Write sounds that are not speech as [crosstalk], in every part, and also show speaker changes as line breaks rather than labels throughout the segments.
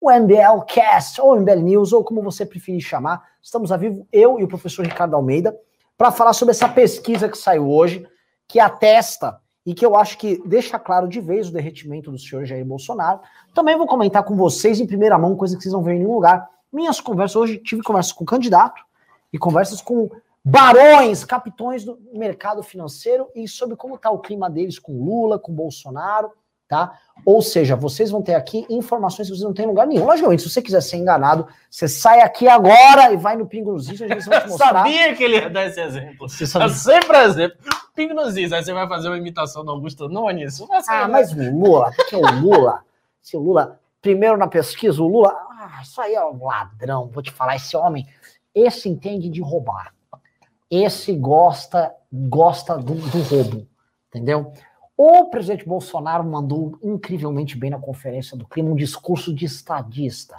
o MBL Cast, ou MBL News, ou como você preferir chamar. Estamos a vivo, eu e o professor Ricardo Almeida, para falar sobre essa pesquisa que saiu hoje, que atesta e que eu acho que deixa claro de vez o derretimento do senhor Jair Bolsonaro. Também vou comentar com vocês em primeira mão, coisa que vocês não veem em nenhum lugar. Minhas conversas, hoje tive conversas com candidato e conversas com barões, capitões do mercado financeiro e sobre como está o clima deles com Lula, com Bolsonaro tá? Ou seja, vocês vão ter aqui informações que vocês não têm em lugar nenhum. Logicamente, se você quiser ser enganado, você sai aqui agora e vai no Pingo nos Is, a gente vai te
mostrar. sabia que ele ia dar esse exemplo. Você sabia? Eu sempre exemplo. Pingo nos Is, aí você vai fazer uma imitação do Augusto Nunes.
Ah, mas o Lula, que é o Lula? Se o Lula, primeiro na pesquisa, o Lula, ah, isso aí é um ladrão, vou te falar, esse homem, esse entende de roubar. Esse gosta, gosta do, do roubo, entendeu? O presidente Bolsonaro mandou incrivelmente bem na conferência do clima um discurso de estadista.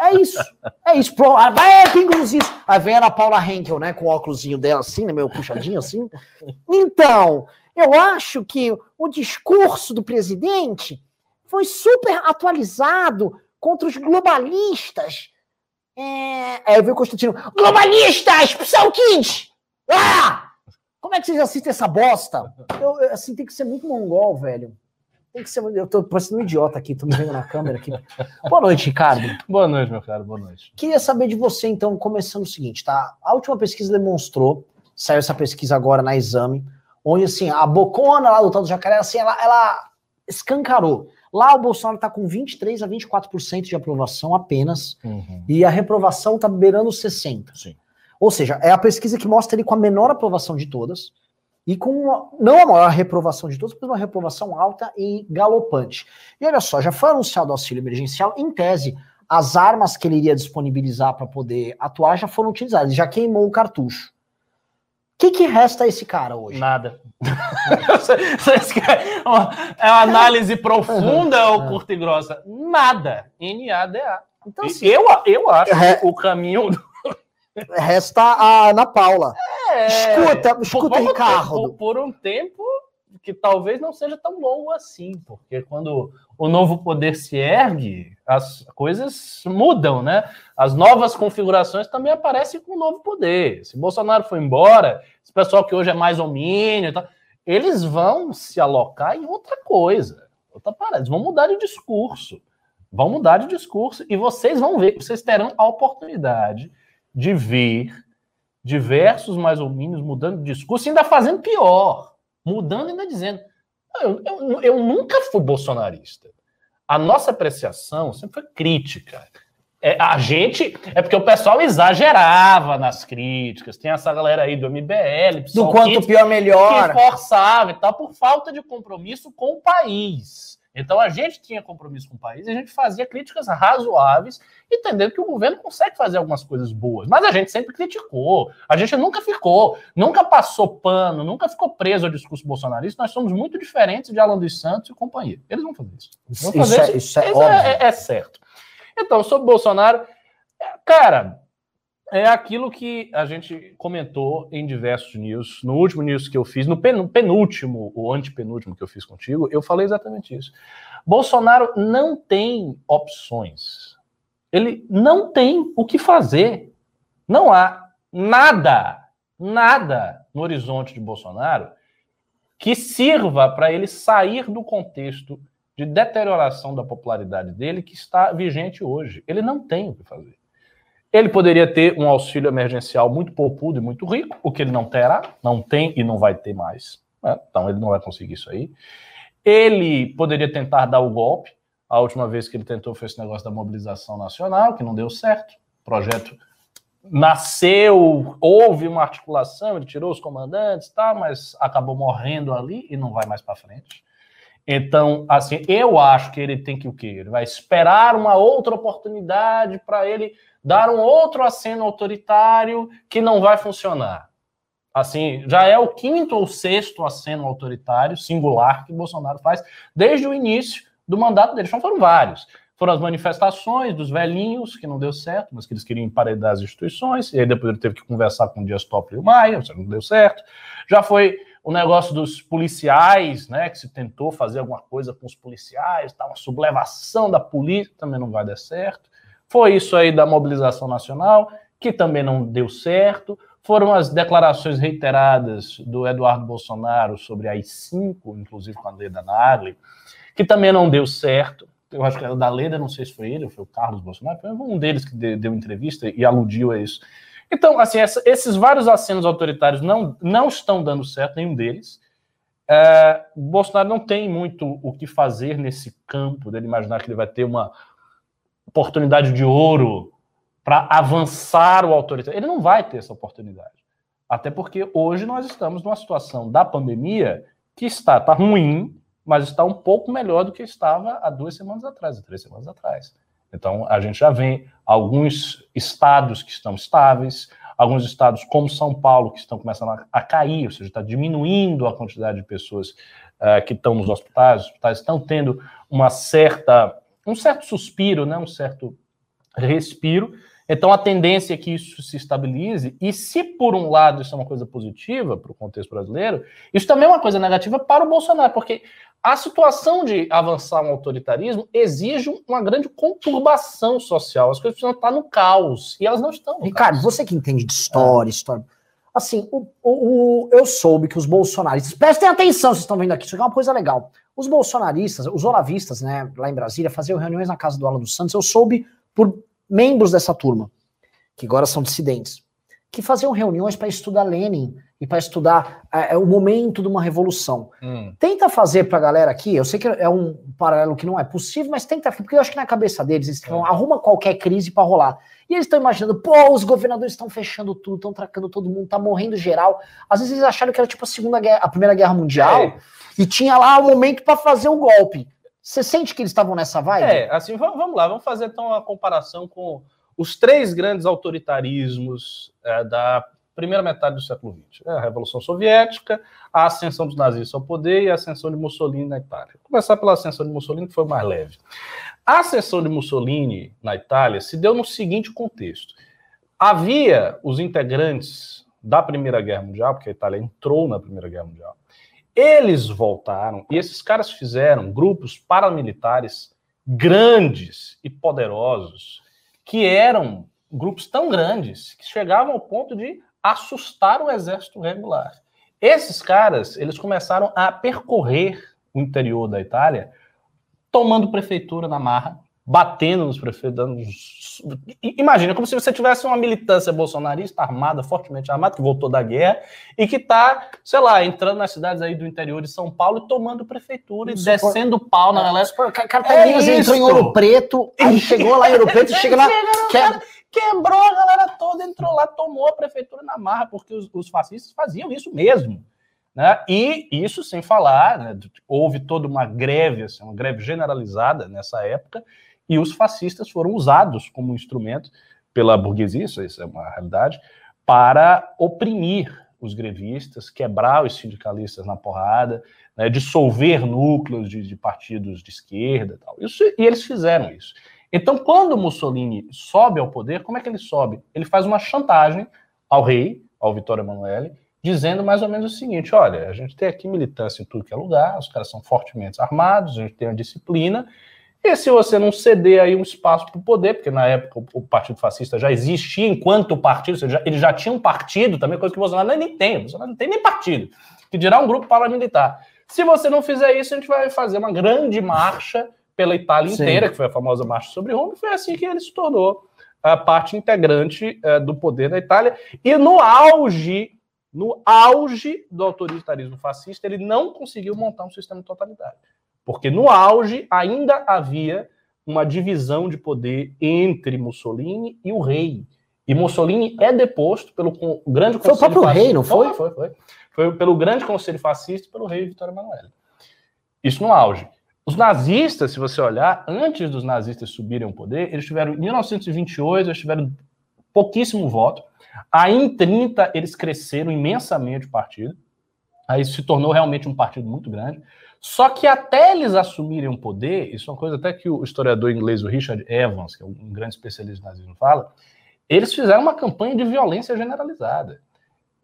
É isso. É isso. Pro, ah, vai, pingos isso. A Ana Paula Henkel, né, com o óculosinho dela assim, né, meio puxadinho assim. Então, eu acho que o discurso do presidente foi super atualizado contra os globalistas. É, aí eu vi o Constantino, globalistas, são kids! Ah! Como é que vocês assistem essa bosta? Eu, assim, tem que ser muito mongol, velho. Tem que ser. Eu tô parecendo um idiota aqui, tô me vendo na câmera aqui. [laughs] Boa noite, Ricardo.
Boa noite, meu caro, boa noite.
Queria saber de você, então, começando o seguinte, tá? A última pesquisa demonstrou, saiu essa pesquisa agora na exame, onde, assim, a bocona lá do tal do jacaré, assim, ela, ela escancarou. Lá o Bolsonaro tá com 23 a 24% de aprovação apenas, uhum. e a reprovação tá beirando 60%. Sim. Ou seja, é a pesquisa que mostra ele com a menor aprovação de todas e com uma, não a maior reprovação de todas, mas uma reprovação alta e galopante. E olha só, já foi anunciado o auxílio emergencial, em tese, as armas que ele iria disponibilizar para poder atuar já foram utilizadas, já queimou o cartucho. O que, que resta a esse cara hoje?
Nada. [laughs] é uma análise profunda ou curta e grossa? Nada. NADA. Então, assim, eu, eu acho que o caminho
Resta a Ana Paula. É, escuta, escuta, por, Ricardo.
Por, por, um tempo que talvez não seja tão longo assim, porque quando o novo poder se ergue, as coisas mudam, né? As novas configurações também aparecem com o novo poder. Se Bolsonaro for embora, esse pessoal que hoje é mais homínio, eles vão se alocar em outra coisa, outra parada. Eles vão mudar de discurso. Vão mudar de discurso e vocês vão ver, vocês terão a oportunidade de ver diversos mais ou menos mudando de discurso e ainda fazendo pior, mudando e ainda dizendo. Eu, eu, eu nunca fui bolsonarista. A nossa apreciação sempre foi crítica. É, a gente. É porque o pessoal exagerava nas críticas. Tem essa galera aí do MBL.
Do quanto que, pior, melhor.
Que forçava e tal, por falta de compromisso com o país. Então a gente tinha compromisso com o país, a gente fazia críticas razoáveis, entendendo que o governo consegue fazer algumas coisas boas. Mas a gente sempre criticou, a gente nunca ficou, nunca passou pano, nunca ficou preso ao discurso bolsonarista. Nós somos muito diferentes de Alan dos Santos e companhia. Eles vão fazer isso. Vão fazer isso, isso, é, isso é, é, é certo. Então, sobre Bolsonaro, cara, é aquilo que a gente comentou em diversos news. No último news que eu fiz, no penúltimo, o antepenúltimo que eu fiz contigo, eu falei exatamente isso. Bolsonaro não tem opções. Ele não tem o que fazer. Não há nada, nada no horizonte de Bolsonaro que sirva para ele sair do contexto de deterioração da popularidade dele que está vigente hoje. Ele não tem o que fazer. Ele poderia ter um auxílio emergencial muito poupudo e muito rico, o que ele não terá, não tem e não vai ter mais. Né? Então ele não vai conseguir isso aí. Ele poderia tentar dar o golpe. A última vez que ele tentou foi esse negócio da mobilização nacional, que não deu certo. O projeto nasceu, houve uma articulação, ele tirou os comandantes, tá, mas acabou morrendo ali e não vai mais para frente. Então, assim, eu acho que ele tem que o quê? Ele vai esperar uma outra oportunidade para ele dar um outro aceno autoritário que não vai funcionar. Assim, já é o quinto ou sexto aceno autoritário singular que Bolsonaro faz desde o início do mandato dele. Então foram vários. Foram as manifestações dos velhinhos, que não deu certo, mas que eles queriam emparedar as instituições, e aí depois ele teve que conversar com o Dias Toffoli e o Maia, não deu certo. Já foi o negócio dos policiais, né, que se tentou fazer alguma coisa com os policiais, tá, uma sublevação da polícia, também não vai dar certo. Foi isso aí da mobilização nacional, que também não deu certo. Foram as declarações reiteradas do Eduardo Bolsonaro sobre a I-5, inclusive com a Leda Nagli, que também não deu certo. Eu acho que era da Leda, não sei se foi ele, foi o Carlos Bolsonaro, foi um deles que deu entrevista e aludiu a isso. Então, assim, essa, esses vários acenos autoritários não, não estão dando certo, nenhum deles. É, Bolsonaro não tem muito o que fazer nesse campo dele imaginar que ele vai ter uma oportunidade de ouro para avançar o autoritarismo. Ele não vai ter essa oportunidade. Até porque hoje nós estamos numa situação da pandemia que está, está ruim, mas está um pouco melhor do que estava há duas semanas atrás, há três semanas atrás. Então, a gente já vê alguns estados que estão estáveis, alguns estados como São Paulo que estão começando a, a cair, ou seja, está diminuindo a quantidade de pessoas uh, que estão nos hospitais, os hospitais estão tendo uma certa, um certo suspiro, né, um certo respiro. Então, a tendência é que isso se estabilize, e se por um lado isso é uma coisa positiva para o contexto brasileiro, isso também é uma coisa negativa para o Bolsonaro, porque a situação de avançar um autoritarismo exige uma grande conturbação social. As coisas precisam estar no caos. E elas não estão.
Ricardo, caos. você que entende de história, é. história. Assim, o, o, o, eu soube que os bolsonaristas. Prestem atenção, vocês estão vendo aqui, isso aqui é uma coisa legal. Os bolsonaristas, os olavistas, né, lá em Brasília, faziam reuniões na casa do Alan dos Santos. Eu soube por membros dessa turma, que agora são dissidentes, que faziam reuniões para estudar Lenin e para estudar é, é, o momento de uma revolução. Hum. Tenta fazer para a galera aqui, eu sei que é um paralelo que não é possível, mas tenta, porque eu acho que na cabeça deles, eles é. arruma qualquer crise para rolar. E eles estão imaginando, pô, os governadores estão fechando tudo, estão tracando todo mundo, tá morrendo geral. Às vezes eles acharam que era tipo a segunda guerra, a primeira guerra mundial, é. e tinha lá o momento para fazer o golpe. Você sente que eles estavam nessa vibe?
É, assim, vamos lá, vamos fazer então uma comparação com os três grandes autoritarismos é, da primeira metade do século XX. É a Revolução Soviética, a ascensão dos nazistas ao poder e a ascensão de Mussolini na Itália. Vou começar pela ascensão de Mussolini, que foi mais leve. A ascensão de Mussolini na Itália se deu no seguinte contexto. Havia os integrantes da Primeira Guerra Mundial, porque a Itália entrou na Primeira Guerra Mundial. Eles voltaram e esses caras fizeram grupos paramilitares grandes e poderosos, que eram grupos tão grandes que chegavam ao ponto de assustar o exército regular. Esses caras, eles começaram a percorrer o interior da Itália, tomando prefeitura na marra, batendo nos prefeitos, dando... imagina como se você tivesse uma militância bolsonarista armada, fortemente armada, que voltou da guerra e que está, sei lá, entrando nas cidades aí do interior de São Paulo e tomando prefeitura isso, e descendo por... pau na galera.
Carteirinhas é entrou em Ouro Preto, aí chegou lá em Ouro Preto, [laughs] chega lá, quer,
quebrou a galera toda, entrou lá, tomou a prefeitura na marra, porque os, os fascistas faziam isso mesmo. Né? E isso sem falar, né, houve toda uma greve, assim, uma greve generalizada nessa época, e os fascistas foram usados como instrumento pela burguesia, isso, isso é uma realidade, para oprimir os grevistas, quebrar os sindicalistas na porrada, né, dissolver núcleos de, de partidos de esquerda tal. Isso, e eles fizeram isso. Então, quando Mussolini sobe ao poder, como é que ele sobe? Ele faz uma chantagem ao rei, ao Vittorio Emanuele, dizendo mais ou menos o seguinte: olha, a gente tem aqui militância em tudo que é lugar, os caras são fortemente armados, a gente tem uma disciplina, e se você não ceder aí um espaço para o poder, porque na época o Partido Fascista já existia enquanto partido, seja, ele já tinha um partido, também coisa que o Bolsonaro nem tem, o Bolsonaro não tem nem partido, que dirá um grupo paramilitar. Se você não fizer isso, a gente vai fazer uma grande marcha pela Itália Sim. inteira, que foi a famosa Marcha sobre Roma, e foi assim que ele se tornou a parte integrante uh, do poder da Itália. E no auge, no auge do autoritarismo fascista, ele não conseguiu montar um sistema totalitário. Porque no auge ainda havia uma divisão de poder entre Mussolini e o rei. E Mussolini é deposto pelo grande
conselho Foi o próprio fascista. rei, não foi?
Foi, foi, foi. Foi pelo grande conselho fascista e pelo rei Vitório Emanuele. Isso no auge. Os nazistas, se você olhar, antes dos nazistas subirem ao poder, eles tiveram, em 1928, eles tiveram pouquíssimo voto. Aí, em 30, eles cresceram imensamente o partido. Aí se tornou realmente um partido muito grande. Só que até eles assumirem o poder, isso é uma coisa até que o historiador inglês, o Richard Evans, que é um grande especialista em nazismo, fala, eles fizeram uma campanha de violência generalizada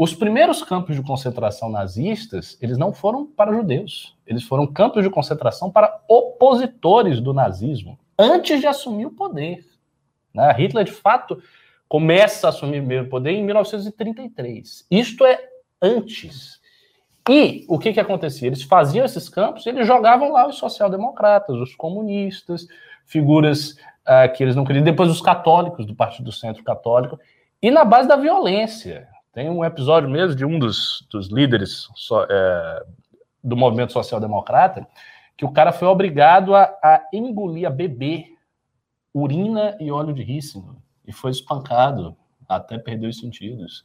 os primeiros campos de concentração nazistas, eles não foram para judeus, eles foram campos de concentração para opositores do nazismo, antes de assumir o poder. Né? Hitler, de fato, começa a assumir o poder em 1933. Isto é antes. E o que, que acontecia? Eles faziam esses campos e eles jogavam lá os social-democratas, os comunistas, figuras uh, que eles não queriam, depois os católicos do Partido Centro Católico, e na base da violência. Tem um episódio mesmo de um dos, dos líderes so, é, do movimento social-democrata, que o cara foi obrigado a, a engolir, a beber urina e óleo de rícino, e foi espancado até perder os sentidos.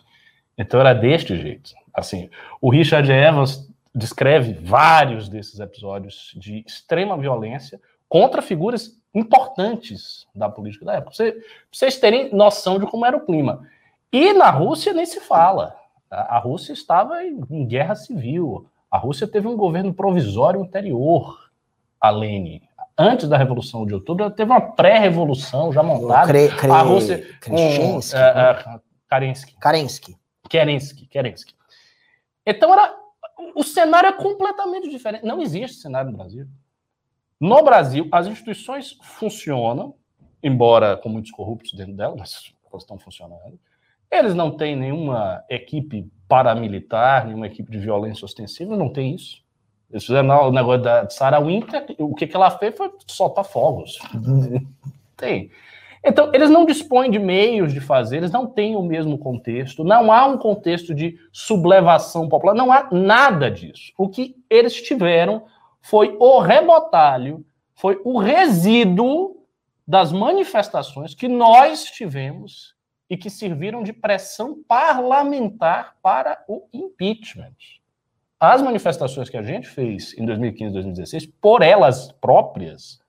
Então era deste jeito. Assim, o Richard Evans descreve vários desses episódios de extrema violência contra figuras importantes da política da época. Pra vocês terem noção de como era o clima. E na Rússia nem se fala. A Rússia estava em guerra civil. A Rússia teve um governo provisório anterior a Lenin. Antes da Revolução de Outubro, teve uma pré-revolução já montada. Cre, cre, a Rússia.
Kreshensky, um, uh, uh, Karensky. Karensky.
Kerensky, Kerensky. Então era o cenário é completamente diferente. Não existe cenário no Brasil. No Brasil, as instituições funcionam, embora com muitos corruptos dentro delas, mas elas estão funcionando. Eles não têm nenhuma equipe paramilitar, nenhuma equipe de violência ostensiva, não tem isso. Eles fizeram o negócio da Sarah Winter, o que, que ela fez foi soltar fogos. [laughs] tem. Então, eles não dispõem de meios de fazer, eles não têm o mesmo contexto, não há um contexto de sublevação popular, não há nada disso. O que eles tiveram foi o rebotalho, foi o resíduo das manifestações que nós tivemos e que serviram de pressão parlamentar para o impeachment. As manifestações que a gente fez em 2015 e 2016, por elas próprias,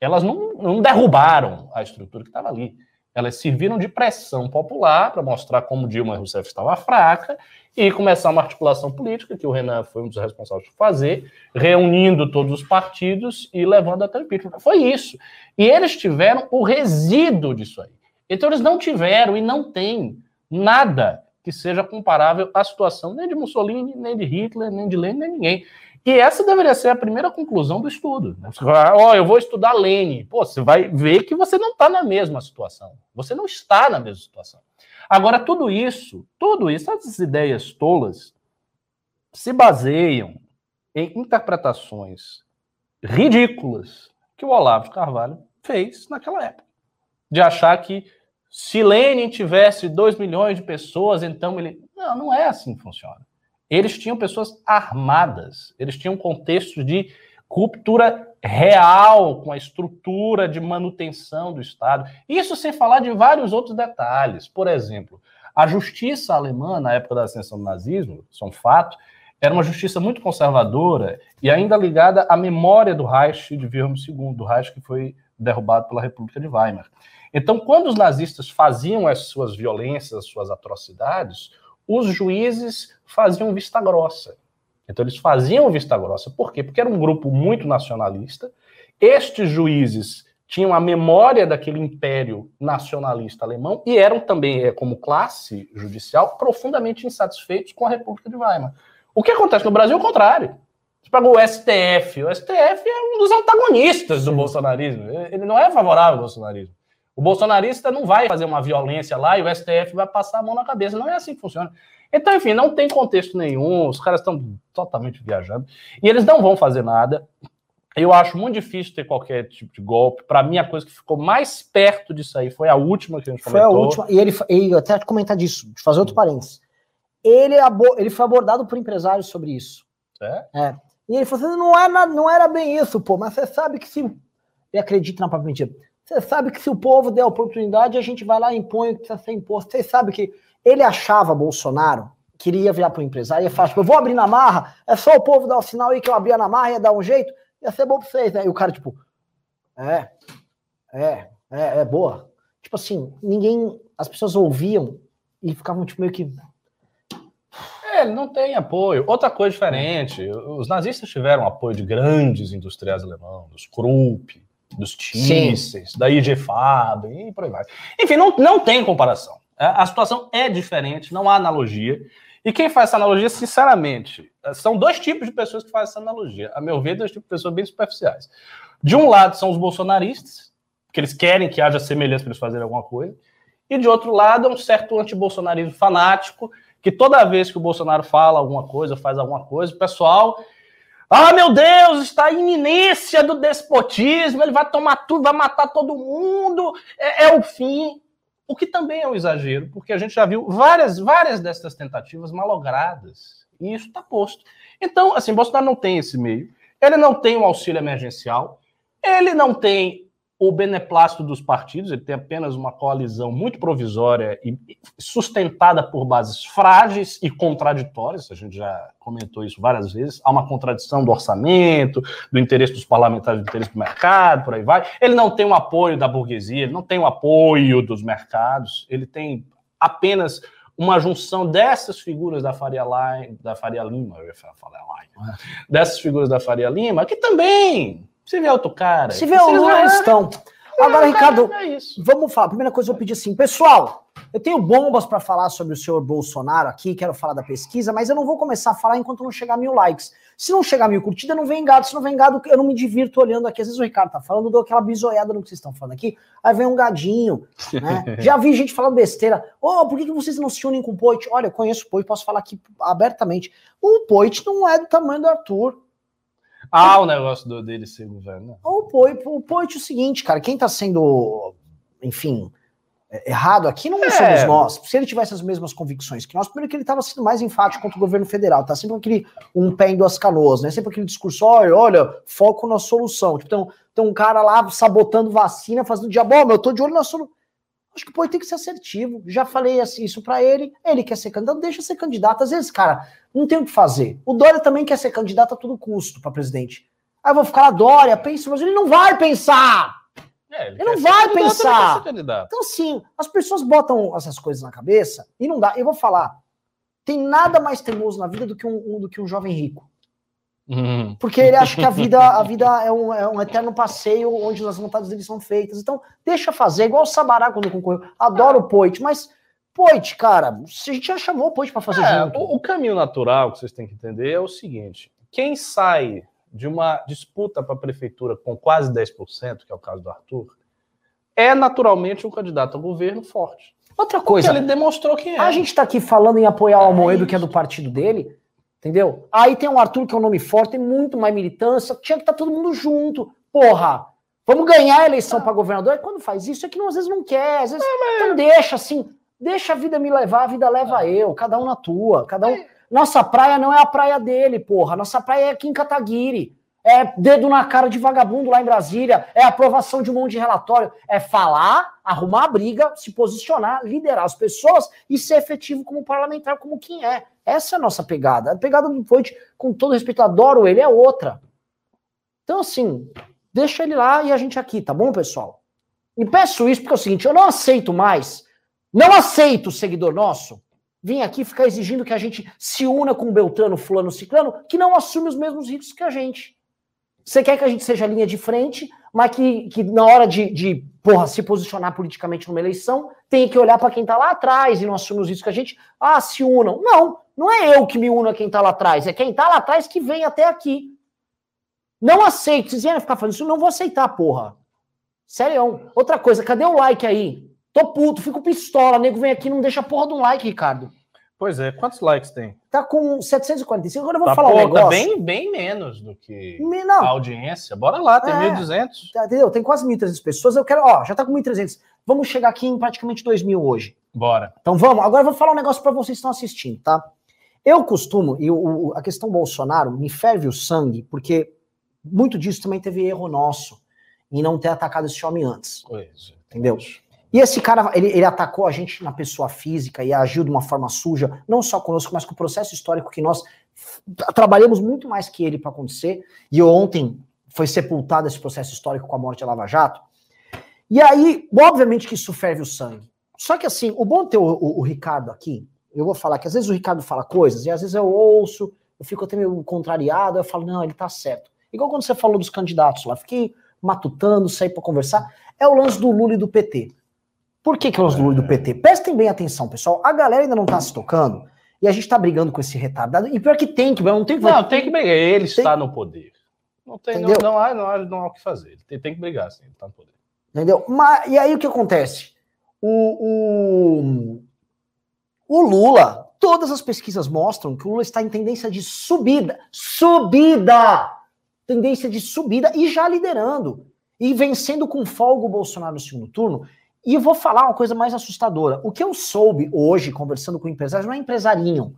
elas não, não derrubaram a estrutura que estava ali. Elas serviram de pressão popular para mostrar como Dilma Rousseff estava fraca e começar uma articulação política, que o Renan foi um dos responsáveis por fazer, reunindo todos os partidos e levando até o impeachment. Foi isso. E eles tiveram o resíduo disso aí. Então eles não tiveram e não têm nada que seja comparável à situação nem de Mussolini, nem de Hitler, nem de Lenin, nem ninguém. E essa deveria ser a primeira conclusão do estudo. Né? Ó, oh, eu vou estudar Lenin. Pô, você vai ver que você não está na mesma situação. Você não está na mesma situação. Agora, tudo isso, tudo isso, essas ideias tolas, se baseiam em interpretações ridículas que o Olavo Carvalho fez naquela época. De achar que se Lenin tivesse 2 milhões de pessoas, então ele. Não, não é assim que funciona. Eles tinham pessoas armadas, eles tinham contextos de ruptura real com a estrutura de manutenção do Estado. Isso sem falar de vários outros detalhes. Por exemplo, a justiça alemã, na época da ascensão do nazismo, isso é um fato, era uma justiça muito conservadora e ainda ligada à memória do Reich de Wilhelm II, do Reich que foi derrubado pela República de Weimar. Então, quando os nazistas faziam as suas violências, as suas atrocidades, os juízes faziam vista grossa. Então eles faziam vista grossa. Por quê? Porque era um grupo muito nacionalista. Estes juízes tinham a memória daquele império nacionalista alemão e eram também, é, como classe judicial, profundamente insatisfeitos com a República de Weimar. O que acontece no Brasil é o contrário. Pega o STF. O STF é um dos antagonistas do bolsonarismo. Ele não é favorável ao bolsonarismo. O bolsonarista não vai fazer uma violência lá e o STF vai passar a mão na cabeça. Não é assim que funciona. Então, enfim, não tem contexto nenhum, os caras estão totalmente viajando e eles não vão fazer nada. Eu acho muito difícil ter qualquer tipo de golpe. Para mim, a coisa que ficou mais perto disso aí foi a última que a gente comentou.
Foi a última. E ele, e até comentar disso, de fazer outro parênteses. Ele, ele foi abordado por empresários sobre isso.
É?
é. E ele falou assim: não, é não era bem isso, pô, mas você sabe que se. Ele acredita na própria mentira. Você sabe que se o povo der oportunidade, a gente vai lá e impõe o que precisa ser imposto. Você sabe que ele achava, Bolsonaro, que ele ia virar para o empresário e falar, tipo, eu vou abrir na marra, é só o povo dar o sinal aí que eu abria na marra, ia dar um jeito, ia ser bom para vocês, né? E o cara, tipo, é, é, é, é boa. Tipo assim, ninguém, as pessoas ouviam e ficavam, tipo, meio que...
É, ele não tem apoio. Outra coisa diferente, os nazistas tiveram apoio de grandes industriais alemães, dos Krupp, dos Thyssen, da IG Fab e por aí vai. Enfim, não, não tem comparação. É, a situação é diferente, não há analogia. E quem faz essa analogia, sinceramente, são dois tipos de pessoas que fazem essa analogia. A meu ver, dois tipos de pessoas bem superficiais. De um lado são os bolsonaristas, que eles querem que haja semelhança para eles fazerem alguma coisa. E de outro lado é um certo antibolsonarismo fanático, que toda vez que o Bolsonaro fala alguma coisa, faz alguma coisa, o pessoal. Ah, meu Deus, está a iminência do despotismo, ele vai tomar tudo, vai matar todo mundo, é, é o fim. O que também é um exagero, porque a gente já viu várias, várias dessas tentativas malogradas. E isso está posto. Então, assim, Bolsonaro não tem esse meio. Ele não tem um auxílio emergencial. Ele não tem o beneplácito dos partidos, ele tem apenas uma coalizão muito provisória e sustentada por bases frágeis e contraditórias, a gente já comentou isso várias vezes, há uma contradição do orçamento, do interesse dos parlamentares, do interesse do mercado, por aí vai. Ele não tem o apoio da burguesia, ele não tem o apoio dos mercados, ele tem apenas uma junção dessas figuras da Faria, Lima, da Faria Lima, eu ia falar Lima, é. dessas figuras da Faria Lima, que também se vê outro cara.
Se vê outro, eles estão. Agora, Ricardo, é vamos falar. Primeira coisa, eu vou pedir assim, pessoal, eu tenho bombas para falar sobre o senhor Bolsonaro aqui, quero falar da pesquisa, mas eu não vou começar a falar enquanto não chegar mil likes. Se não chegar mil curtidas, não vem gado. Se não vem gado, eu não me divirto olhando aqui. Às vezes o Ricardo tá falando, dou aquela bisoiada no que vocês estão falando aqui, aí vem um gadinho, né? [laughs] Já vi gente falando besteira. Oh, por que, que vocês não se unem com o Poit? Olha, eu conheço o Poit, posso falar aqui abertamente. O Poit não é do tamanho do Arthur.
Ah, o negócio do, dele ser governo.
O Poit, o Poit é o seguinte, cara, quem tá sendo, enfim, é, errado aqui não é. somos nós. Se ele tivesse as mesmas convicções que nós, primeiro que ele estava sendo mais enfático contra o governo federal, tá sempre aquele um pé em duas canoas, né? Sempre aquele discurso, olha, olha, foco na solução. Tipo, tem, um, tem um cara lá sabotando vacina, fazendo diabo, oh, eu tô de olho na solução. Acho que o Poit tem que ser assertivo. Já falei assim, isso para ele, ele quer ser candidato, deixa ser candidato. Às vezes, cara, não tem o que fazer. O Dória também quer ser candidato a todo custo para presidente. Aí eu vou ficar lá, Dória, pensa, mas ele não vai pensar. É, ele, ele não vai pensar. Então, sim, as pessoas botam essas coisas na cabeça e não dá. Eu vou falar, tem nada mais teimoso na vida do que um, um do que um jovem rico. Uhum. Porque ele acha que a vida, a vida é, um, é um eterno passeio onde as vontades dele são feitas. Então, deixa fazer, igual o Sabará quando concorreu. Adoro o Poit, mas Poit, cara, a gente já chamou o Poit para fazer é, junto.
O, o, caminho natural que vocês têm que entender é o seguinte: quem sai de uma disputa para a prefeitura com quase 10%, que é o caso do Arthur, é naturalmente um candidato ao governo forte.
Outra coisa.
Porque ele demonstrou que é.
A gente está aqui falando em apoiar o Almoedo, é que é do partido dele. Entendeu? Aí tem o Arthur, que é um nome forte, tem muito mais militância, tinha que estar tá todo mundo junto. Porra, vamos ganhar a eleição para governador. E quando faz isso, é que não, às vezes não quer, às vezes é, então deixa assim, deixa a vida me levar, a vida leva eu, cada um na tua, cada um. Nossa praia não é a praia dele, porra. Nossa praia é aqui em Cataguiri. É dedo na cara de vagabundo lá em Brasília, é aprovação de um monte de relatório, é falar, arrumar a briga, se posicionar, liderar as pessoas e ser efetivo como parlamentar, como quem é. Essa é a nossa pegada. A pegada do Voit, com todo respeito, adoro ele, é outra. Então, assim, deixa ele lá e a gente aqui, tá bom, pessoal? E peço isso porque é o seguinte: eu não aceito mais, não aceito, seguidor nosso, vir aqui ficar exigindo que a gente se una com o Beltrano, Fulano, Ciclano, que não assume os mesmos riscos que a gente. Você quer que a gente seja linha de frente, mas que, que na hora de, de porra, se posicionar politicamente numa eleição, tem que olhar para quem tá lá atrás e não assume os riscos que a gente. Ah, se unam. Não, não é eu que me uno a quem tá lá atrás, é quem tá lá atrás que vem até aqui. Não aceito. Vocês vierem ficar fazendo isso, não vou aceitar, porra. Sério. Outra coisa, cadê o like aí? Tô puto, fico pistola. nego vem aqui não deixa a porra de um like, Ricardo.
Pois é, quantos likes tem?
Tá com 745. Agora eu vou tá falar um negócio.
Tá bem, bem menos do que não. a audiência. Bora lá, tem é, 1.200.
Tá, entendeu? Tem quase 1.300 pessoas. Eu quero, ó, já tá com 1.300. Vamos chegar aqui em praticamente 2.000 hoje.
Bora.
Então vamos. Agora eu vou falar um negócio para vocês que estão assistindo, tá? Eu costumo, e o, a questão Bolsonaro me ferve o sangue, porque muito disso também teve erro nosso em não ter atacado esse homem antes. Pois. Entendeu? E esse cara, ele, ele, atacou a gente na pessoa física e agiu de uma forma suja, não só conosco, mas com o processo histórico que nós trabalhamos muito mais que ele para acontecer. E ontem foi sepultado esse processo histórico com a morte de Lava Jato. E aí, obviamente que isso ferve o sangue. Só que assim, o bom ter o, o, o Ricardo aqui, eu vou falar que às vezes o Ricardo fala coisas, e às vezes eu ouço, eu fico até meio contrariado, eu falo, não, ele tá certo. Igual quando você falou dos candidatos lá, fiquei matutando, saí para conversar. É o lance do Lula e do PT. Por que, que é o lance do Lula e do PT? Prestem bem atenção, pessoal. A galera ainda não tá se tocando. E a gente tá brigando com esse retardado. E pior que tem que, não tem que.
Não, tem que brigar. Ele tem... está no poder. Não, tem, não, não, há, não, há, não há o que fazer. Tem, tem que brigar, sim. Ele está no poder.
Entendeu? Mas, e aí o que acontece? O, o, o Lula, todas as pesquisas mostram que o Lula está em tendência de subida. Subida! Tendência de subida e já liderando. E vencendo com folga o Bolsonaro no segundo turno. E eu vou falar uma coisa mais assustadora. O que eu soube hoje, conversando com empresários, não é empresarinho,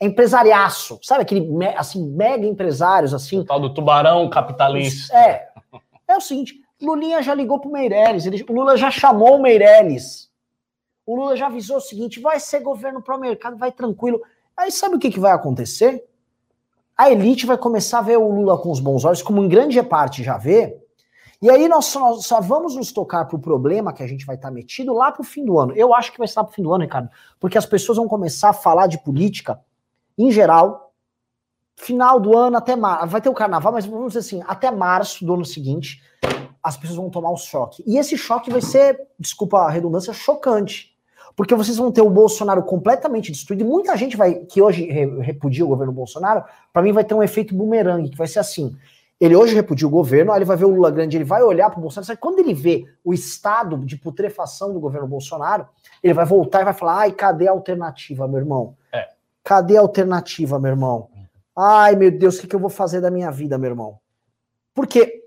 é empresariaço. Sabe aquele, assim, mega empresários, assim. O
tal do tubarão capitalista.
É. É o seguinte, Lulinha já ligou pro Meirelles, ele, o Lula já chamou o Meirelles. O Lula já avisou o seguinte: vai ser governo pro mercado, vai tranquilo. Aí sabe o que, que vai acontecer? A elite vai começar a ver o Lula com os bons olhos, como em grande parte já vê. E aí nós só, nós só vamos nos tocar pro problema que a gente vai estar tá metido lá pro fim do ano. Eu acho que vai estar pro fim do ano, Ricardo, porque as pessoas vão começar a falar de política em geral, final do ano até março. Vai ter o carnaval, mas vamos dizer assim, até março do ano seguinte, as pessoas vão tomar um choque. E esse choque vai ser, desculpa a redundância, chocante. Porque vocês vão ter o Bolsonaro completamente destruído. E muita gente vai, que hoje repudia o governo Bolsonaro, para mim vai ter um efeito bumerangue, que vai ser assim. Ele hoje repudia o governo, aí ele vai ver o Lula grande, ele vai olhar para o Bolsonaro, sabe? quando ele vê o estado de putrefação do governo Bolsonaro, ele vai voltar e vai falar: ai, cadê a alternativa, meu irmão? É. Cadê a alternativa, meu irmão? Ai, meu Deus, o que, que eu vou fazer da minha vida, meu irmão? Porque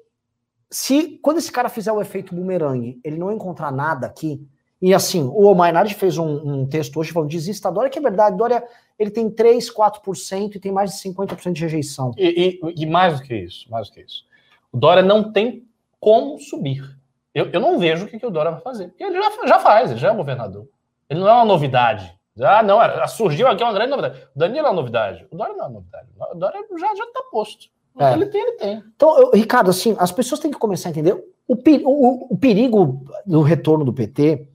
se quando esse cara fizer o efeito bumerangue, ele não encontrar nada aqui, e assim, o Mainardi fez um, um, texto hoje falando, desista, Dória que é verdade, Dória ele tem 3, 4% e tem mais de 50% de rejeição.
E, e, e, mais do que isso, mais do que isso. O Dória não tem como subir. Eu, eu não vejo o que, que o Dória vai fazer. Ele já, já faz, ele já é governador. Ele não é uma novidade. Ah, não, surgiu aqui uma grande novidade. O Danilo é uma novidade. O Dória não é uma novidade. O Dória já está posto. É. Ele tem, ele tem.
Então, eu, Ricardo, assim, as pessoas têm que começar a entender o, o, o perigo do retorno do PT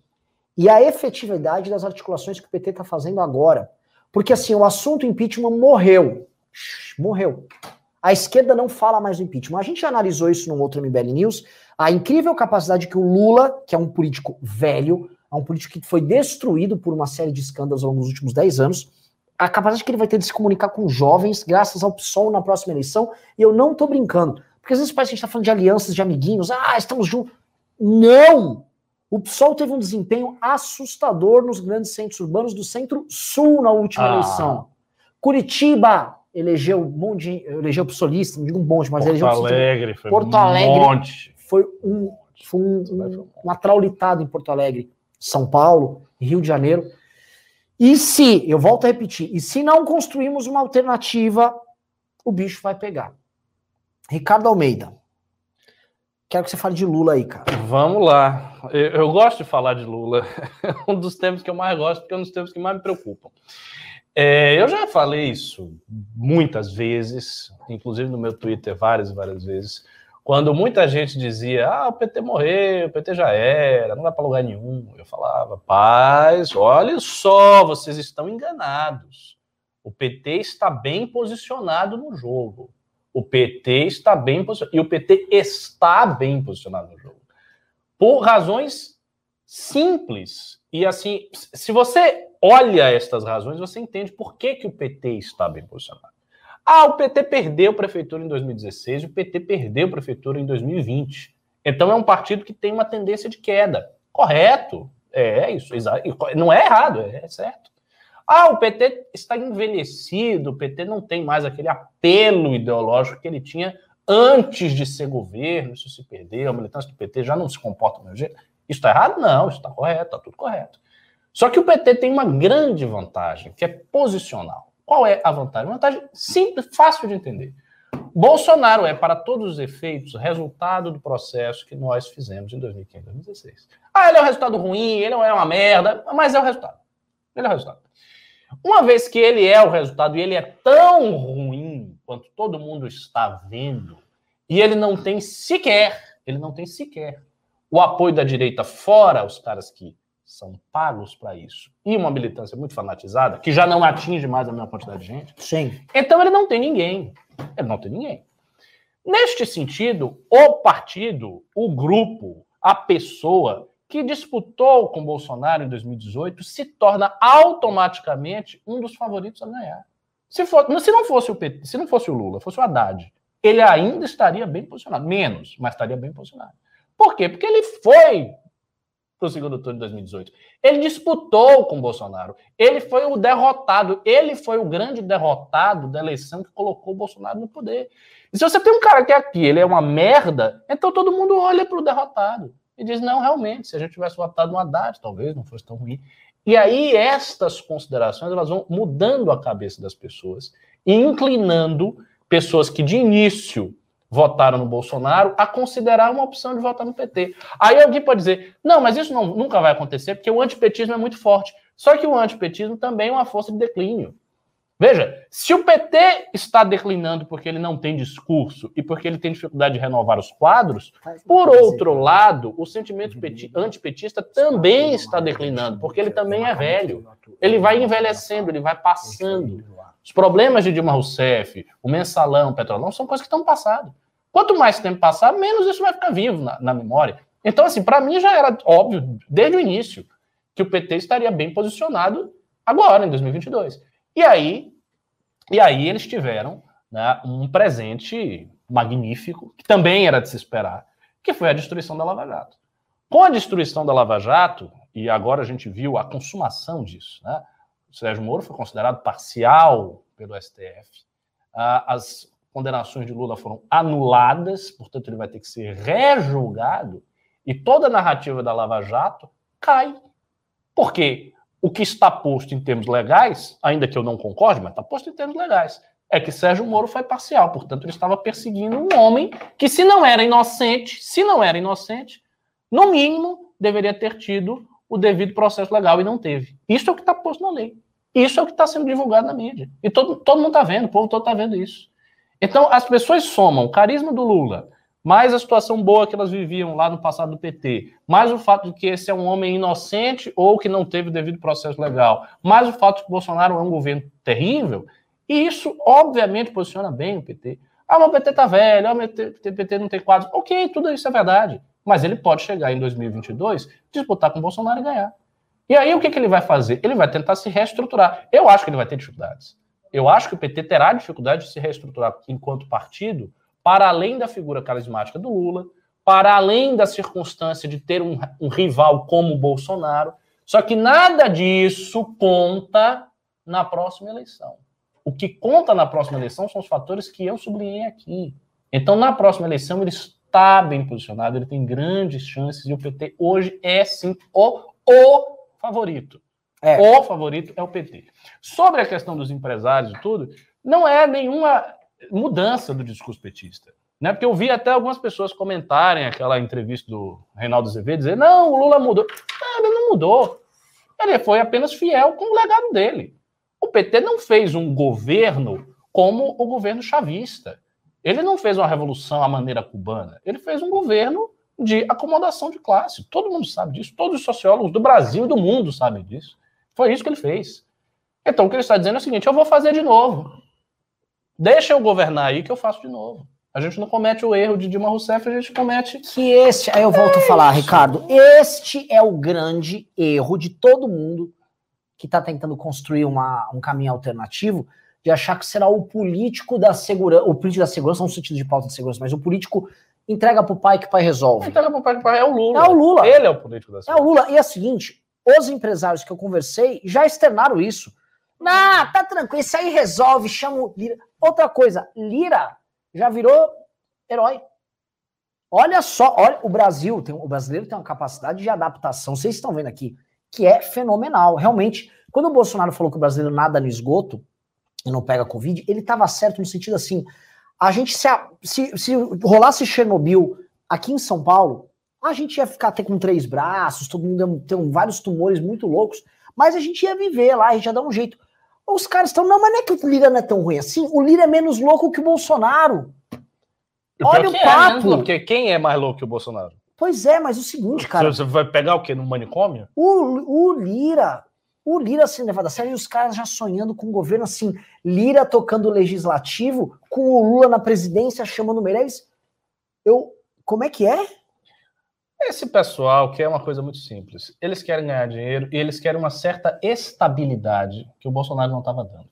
e a efetividade das articulações que o PT está fazendo agora. Porque, assim, o assunto impeachment morreu. Morreu. A esquerda não fala mais do impeachment. A gente já analisou isso num outro MBL News. A incrível capacidade que o Lula, que é um político velho, é um político que foi destruído por uma série de escândalos ao longo dos últimos 10 anos, a capacidade que ele vai ter de se comunicar com jovens, graças ao PSOL na próxima eleição, e eu não tô brincando. Porque às vezes parece que a gente tá falando de alianças, de amiguinhos, ah, estamos juntos. Não! O PSOL teve um desempenho assustador nos grandes centros urbanos do centro-sul na última ah. eleição. Curitiba elegeu um monte de, elegeu psolista, não digo um monte, mas
Porto
elegeu
Alegre, foi
Porto Alegre um monte. Foi um, foi um, um, um atraulitado em Porto Alegre. São Paulo, Rio de Janeiro. E se, eu volto a repetir, e se não construirmos uma alternativa, o bicho vai pegar. Ricardo Almeida. Quero que você fale de Lula aí, cara.
Vamos lá. Eu, eu gosto de falar de Lula. É [laughs] um dos temas que eu mais gosto, porque é um dos temas que mais me preocupam. É, eu já falei isso muitas vezes, inclusive no meu Twitter várias e várias vezes. Quando muita gente dizia, ah, o PT morreu, o PT já era, não vai para lugar nenhum, eu falava, paz, olha só, vocês estão enganados. O PT está bem posicionado no jogo. O PT está bem posicionado. E o PT está bem posicionado no jogo. Por razões simples. E assim, se você olha estas razões, você entende por que, que o PT está bem posicionado. Ah, o PT perdeu a prefeitura em 2016 e o PT perdeu a prefeitura em 2020. Então é um partido que tem uma tendência de queda. Correto. É, é isso. Não é errado, é certo. Ah, o PT está envelhecido, o PT não tem mais aquele apelo ideológico que ele tinha antes de ser governo, isso se perdeu, a militância do PT já não se comporta do mesmo jeito. Isso está errado? Não, isso está correto, está tudo correto. Só que o PT tem uma grande vantagem, que é posicional. Qual é a vantagem? Uma vantagem simples, fácil de entender. Bolsonaro é, para todos os efeitos, resultado do processo que nós fizemos em 2015, 2016. Ah, ele é um resultado ruim, ele não é uma merda, mas é o resultado. Ele é o resultado. Uma vez que ele é o resultado e ele é tão ruim quanto todo mundo está vendo, e ele não tem sequer, ele não tem sequer o apoio da direita, fora os caras que são pagos para isso, e uma militância muito fanatizada, que já não atinge mais a mesma quantidade de gente.
Sim.
Então ele não tem ninguém. Ele não tem ninguém. Neste sentido, o partido, o grupo, a pessoa que disputou com Bolsonaro em 2018 se torna automaticamente um dos favoritos a ganhar. Se, for, se não fosse o PT, se não fosse o Lula, fosse o Haddad, ele ainda estaria bem posicionado, menos, mas estaria bem posicionado. Por quê? Porque ele foi para o segundo turno de 2018. Ele disputou com Bolsonaro. Ele foi o derrotado. Ele foi o grande derrotado da eleição que colocou o Bolsonaro no poder. E se você tem um cara que é aqui, ele é uma merda, então todo mundo olha para o derrotado e diz: não, realmente, se a gente tivesse votado no Haddad, talvez não fosse tão ruim. E aí estas considerações elas vão mudando a cabeça das pessoas e inclinando pessoas que de início votaram no Bolsonaro a considerar uma opção de votar no PT. Aí alguém pode dizer, não, mas isso não, nunca vai acontecer porque o antipetismo é muito forte. Só que o antipetismo também é uma força de declínio. Veja, se o PT está declinando porque ele não tem discurso e porque ele tem dificuldade de renovar os quadros, por outro lado, o sentimento antipetista também está declinando, porque ele também é velho. Ele vai envelhecendo, ele vai passando. Os problemas de Dilma Rousseff, o mensalão, o petrolão, são coisas que estão passadas. Quanto mais tempo passar, menos isso vai ficar vivo na, na memória. Então, assim, para mim já era óbvio, desde o início, que o PT estaria bem posicionado agora, em 2022. E aí, e aí eles tiveram né, um presente magnífico, que também era de se esperar, que foi a destruição da Lava Jato. Com a destruição da Lava Jato, e agora a gente viu a consumação disso, né? O Sérgio Moro foi considerado parcial pelo STF. Ah, as condenações de Lula foram anuladas, portanto, ele vai ter que ser rejulgado, e toda a narrativa da Lava Jato cai. Por quê? O que está posto em termos legais, ainda que eu não concorde, mas está posto em termos legais, é que Sérgio Moro foi parcial, portanto, ele estava perseguindo um homem que, se não era inocente, se não era inocente, no mínimo, deveria ter tido o devido processo legal e não teve. Isso é o que está posto na lei. Isso é o que está sendo divulgado na mídia. E todo, todo mundo está vendo, o povo todo está vendo isso. Então, as pessoas somam o carisma do Lula, mais a situação boa que elas viviam lá no passado do PT, mais o fato de que esse é um homem inocente ou que não teve o devido processo legal, mais o fato de que Bolsonaro é um governo terrível, e isso, obviamente, posiciona bem o PT. Ah, mas o PT tá velho, ah, o PT não tem quadros. Ok, tudo isso é verdade. Mas ele pode chegar em 2022, disputar com Bolsonaro e ganhar. E aí o que, que ele vai fazer? Ele vai tentar se reestruturar. Eu acho que ele vai ter dificuldades. Eu acho que o PT terá dificuldade de se reestruturar enquanto partido, para além da figura carismática do Lula, para além da circunstância de ter um, um rival como o Bolsonaro. Só que nada disso conta na próxima eleição. O que conta na próxima eleição são os fatores que eu sublinhei aqui. Então, na próxima eleição, ele está bem posicionado, ele tem grandes chances, e o PT hoje é sim o, o favorito. É. O favorito é o PT. Sobre a questão dos empresários e tudo, não é nenhuma mudança do discurso petista. Né? Porque eu vi até algumas pessoas comentarem aquela entrevista do Reinaldo Azevedo, dizer, não, o Lula mudou. Não, ele não mudou. Ele foi apenas fiel com o legado dele. O PT não fez um governo como o governo chavista. Ele não fez uma revolução à maneira cubana. Ele fez um governo de acomodação de classe. Todo mundo sabe disso. Todos os sociólogos do Brasil e do mundo sabem disso. Foi isso que ele fez. Então, o que ele está dizendo é o seguinte: eu vou fazer de novo. Deixa eu governar aí que eu faço de novo. A gente não comete o erro de Dilma Rousseff, a gente comete.
Que este, aí eu volto é a falar, isso. Ricardo, este é o grande erro de todo mundo que está tentando construir uma, um caminho alternativo, de achar que será o político da segurança, o político da segurança, não no sentido de pauta de segurança, mas o político entrega para o pai que o pai resolve.
Entrega para o pai que o pai é o Lula.
É o Lula.
Ele é o político da segurança.
É o Lula. E é o seguinte, os empresários que eu conversei já externaram isso. Ah, tá tranquilo, isso aí resolve, chama o Lira. Outra coisa, Lira já virou herói. Olha só, olha, o Brasil, tem, o brasileiro tem uma capacidade de adaptação, vocês estão vendo aqui, que é fenomenal. Realmente, quando o Bolsonaro falou que o brasileiro nada no esgoto e não pega Covid, ele estava certo no sentido assim, a gente, se, se, se rolasse Chernobyl aqui em São Paulo, a gente ia ficar até com três braços, todo mundo ia ter vários tumores muito loucos, mas a gente ia viver lá, a gente ia dar um jeito. Os caras estão, não, mas não é que o Lira não é tão ruim assim, o Lira é menos louco que o Bolsonaro.
Olha o é papo. É, porque quem é mais louco que o Bolsonaro?
Pois é, mas o seguinte, cara.
Você vai pegar o quê? No manicômio?
O, o Lira, o Lira sendo levado a sério e os caras já sonhando com o governo assim, Lira tocando o legislativo, com o Lula na presidência chamando o Meirelles. Eu, como é que é?
Esse pessoal quer uma coisa muito simples. Eles querem ganhar dinheiro e eles querem uma certa estabilidade que o Bolsonaro não estava dando.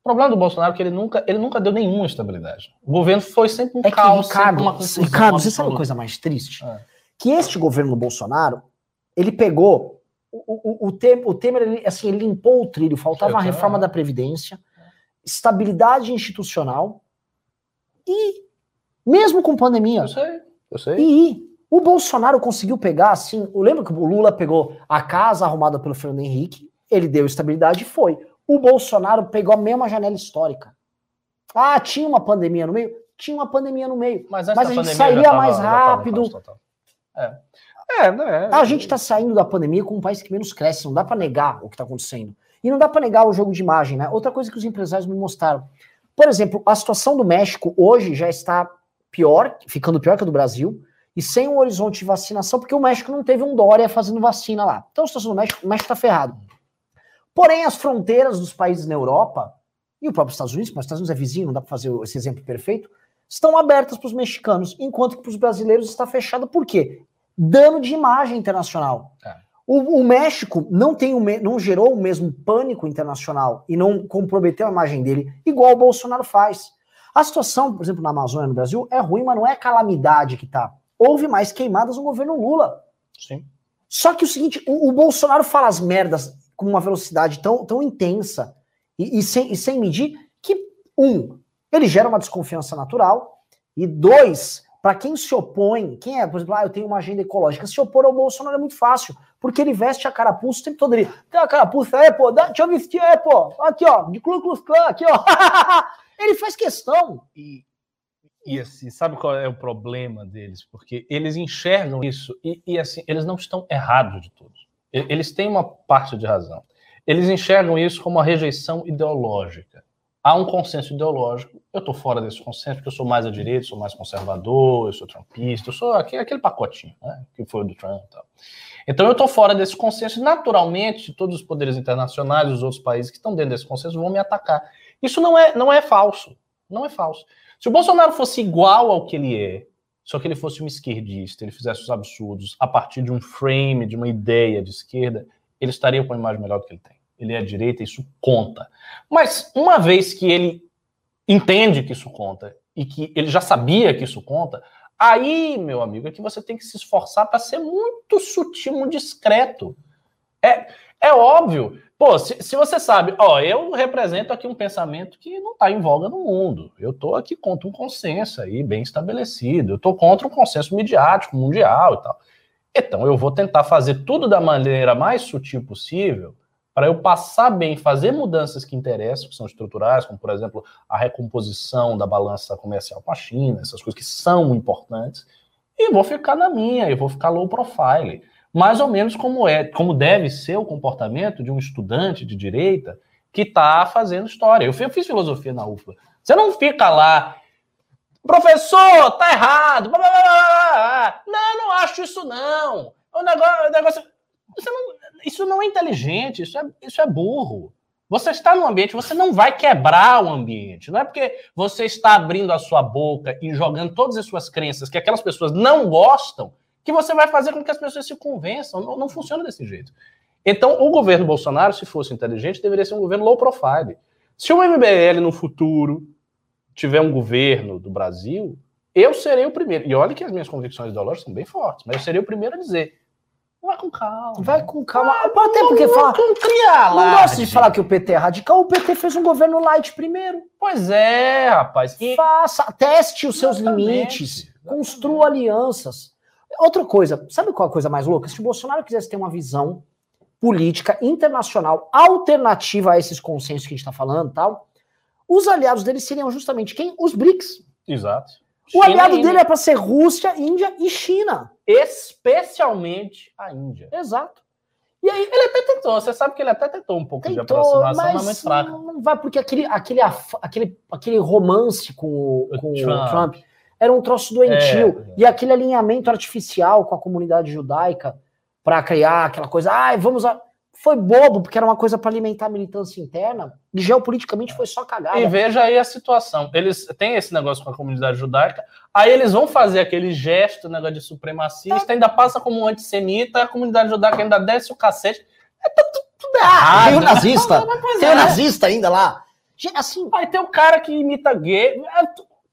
O problema do Bolsonaro é que ele nunca, ele nunca deu nenhuma estabilidade. O governo foi sempre um
É que,
caos,
Ricardo,
sempre uma confusão.
Ricardo, você sabe uma
absoluta.
coisa mais triste?
É.
Que este governo Bolsonaro, ele pegou o, o, o, o Temer, ele, assim, ele limpou o trilho, faltava a reforma da Previdência, estabilidade institucional e, mesmo com pandemia,
Eu sei, eu sei.
e o Bolsonaro conseguiu pegar, assim, eu lembro que o Lula pegou a casa arrumada pelo Fernando Henrique, ele deu estabilidade e foi. O Bolsonaro pegou a mesma janela histórica. Ah, tinha uma pandemia no meio? Tinha uma pandemia no meio.
Mas,
Mas a gente sairia
tava-
mais
já tava
rápido.
caos total. É. É, né?
A gente está saindo da pandemia com um país que menos cresce, não dá para negar o que está acontecendo. E não dá para negar o jogo de imagem, né? Outra coisa que os empresários me mostraram. Por exemplo, a situação do México hoje já está pior, ficando pior que a do Brasil, e sem um horizonte de vacinação, porque o México não teve um Dória fazendo vacina lá. Então a situação do México, o México está ferrado. Porém, as fronteiras dos países na Europa, e o próprio Estados Unidos, mas os Estados Unidos é vizinho, não dá para fazer esse exemplo perfeito, estão abertas para os mexicanos, enquanto que para os brasileiros está fechado. Por quê? Dano de imagem internacional.
É.
O, o México não, tem o me- não gerou o mesmo pânico internacional e não comprometeu a imagem dele, igual o Bolsonaro faz. A situação, por exemplo, na Amazônia, no Brasil, é ruim, mas não é calamidade que tá. Houve mais queimadas no governo Lula.
Sim.
Só que o seguinte, o, o Bolsonaro fala as merdas com uma velocidade tão, tão intensa e, e sem, e sem medir que, um, ele gera uma desconfiança natural, e dois, para quem se opõe, quem é, por exemplo, ah, eu tenho uma agenda ecológica, se opor ao Bolsonaro é muito fácil, porque ele veste a carapuça o tempo todo. Ele tem a carapuça, é, pô, dá, deixa eu vestir, é, pô, aqui, ó, de Ku Klux Klan, aqui, ó. [laughs] ele faz questão.
E, e assim, sabe qual é o problema deles? Porque eles enxergam isso e, e, assim, eles não estão errados de tudo. Eles têm uma parte de razão. Eles enxergam isso como uma rejeição ideológica. Há um consenso ideológico. Eu estou fora desse consenso porque eu sou mais à direita, sou mais conservador, eu sou trumpista, eu sou aquele, aquele pacotinho, né, que foi do Trump e tal. Então eu estou fora desse consenso. Naturalmente, todos os poderes internacionais, os outros países que estão dentro desse consenso vão me atacar. Isso não é, não é falso. Não é falso. Se o Bolsonaro fosse igual ao que ele é, só que ele fosse um esquerdista, ele fizesse os absurdos a partir de um frame, de uma ideia de esquerda, ele estaria com a imagem melhor do que ele tem. Ele é à direita, isso conta. Mas uma vez que ele entende que isso conta e que ele já sabia que isso conta, aí, meu amigo, é que você tem que se esforçar para ser muito sutil, muito discreto. É, é óbvio. Pô, se, se você sabe, ó, eu represento aqui um pensamento que não está em voga no mundo. Eu estou aqui contra um consenso aí bem estabelecido. Eu estou contra um consenso midiático, mundial e tal. Então eu vou tentar fazer tudo da maneira mais sutil possível para eu passar bem, fazer mudanças que interessam, que são estruturais, como por exemplo a recomposição da balança comercial com a China, essas coisas que são importantes, e vou ficar na minha, eu vou ficar low profile mais ou menos como é, como deve ser o comportamento de um estudante de direita que está fazendo história. Eu fiz, eu fiz filosofia na UFLA. Você não fica lá, professor, tá errado. blá, blá, blá. Não, não acho isso não. O negócio, o negócio isso, não, isso não é inteligente, isso é, isso é burro. Você está no ambiente, você não vai quebrar o ambiente. Não é porque você está abrindo a sua boca e jogando todas as suas crenças que aquelas pessoas não gostam que você vai fazer com que as pessoas se convençam. Não, não funciona desse jeito. Então, o governo Bolsonaro, se fosse inteligente, deveria ser um governo low profile. Se o MBL no futuro tiver um governo do Brasil, eu serei o primeiro. E olha que as minhas convicções ideológicas são bem fortes, mas eu serei o primeiro a dizer: vai com calma.
Vai com calma. Até porque fala.
Não cria
Não gosto de falar que o PT é radical. O PT fez um governo light primeiro.
Pois é, rapaz. E...
Faça, teste os seus
Exatamente,
limites,
exatamente.
construa alianças. Outra coisa, sabe qual é a coisa mais louca? Se o Bolsonaro quisesse ter uma visão política internacional alternativa a esses consensos que a gente está falando e tal, os aliados dele seriam justamente quem? Os BRICS.
Exato.
O
China
aliado dele é para ser Rússia, Índia e China.
especialmente a Índia.
Exato.
E aí ele até tentou, você sabe que ele até tentou um pouco de
Tentou,
aproximação, mas,
mas
muito fraca.
não, vai, porque aquele, aquele, aquele, aquele romance com, o,
O
com o
Trump.
Trump. Era um troço doentio.
É.
E aquele alinhamento artificial com a comunidade judaica para criar aquela coisa, ai, vamos a... foi bobo, porque era uma coisa para alimentar a militância interna, e geopoliticamente foi só cagada.
E veja aí a situação. Eles têm esse negócio com a comunidade judaica, aí eles vão fazer aquele gesto, negócio de supremacista, ainda passa como um antissemita, a comunidade judaica ainda desce o cacete. É tudo, tudo errado.
Tem o nazista. Tem
é.
o nazista ainda lá. Assim,
Aí tem o cara que imita gay.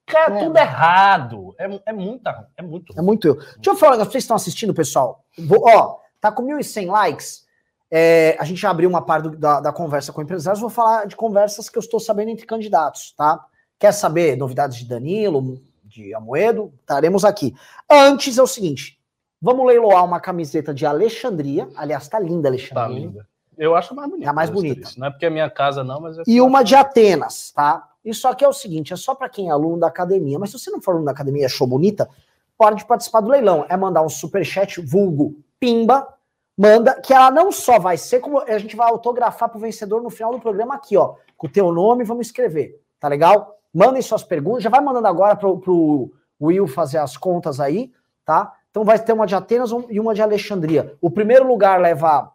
Cara,
É.
tudo errado. É, é muita, é muito.
É muito eu. Deixa eu falar, vocês estão assistindo, pessoal. Vou- ó, tá com 1.100 likes. É, a gente já abriu uma parte do- da, da conversa com empresários. Vou falar de conversas que eu estou sabendo entre candidatos, tá? Quer saber novidades de Danilo, de Amoedo? Estaremos aqui. Antes é o seguinte: vamos leiloar uma camiseta de Alexandria. Aliás, tá linda a
Tá
Alexandria.
linda. Eu acho mais bonita.
É a mais bonita.
Não é porque é minha casa, não, mas. é
E uma de Atenas, tá? Isso aqui é o seguinte: é só para quem é aluno da academia. Mas se você não for aluno da academia e achou bonita, pode participar do leilão. É mandar um superchat vulgo pimba. Manda, que ela não só vai ser, como a gente vai autografar pro vencedor no final do programa aqui, ó. Com o teu nome, vamos escrever. Tá legal? Mandem suas perguntas. Já vai mandando agora pro, pro Will fazer as contas aí, tá? Então vai ter uma de Atenas e uma de Alexandria. O primeiro lugar leva.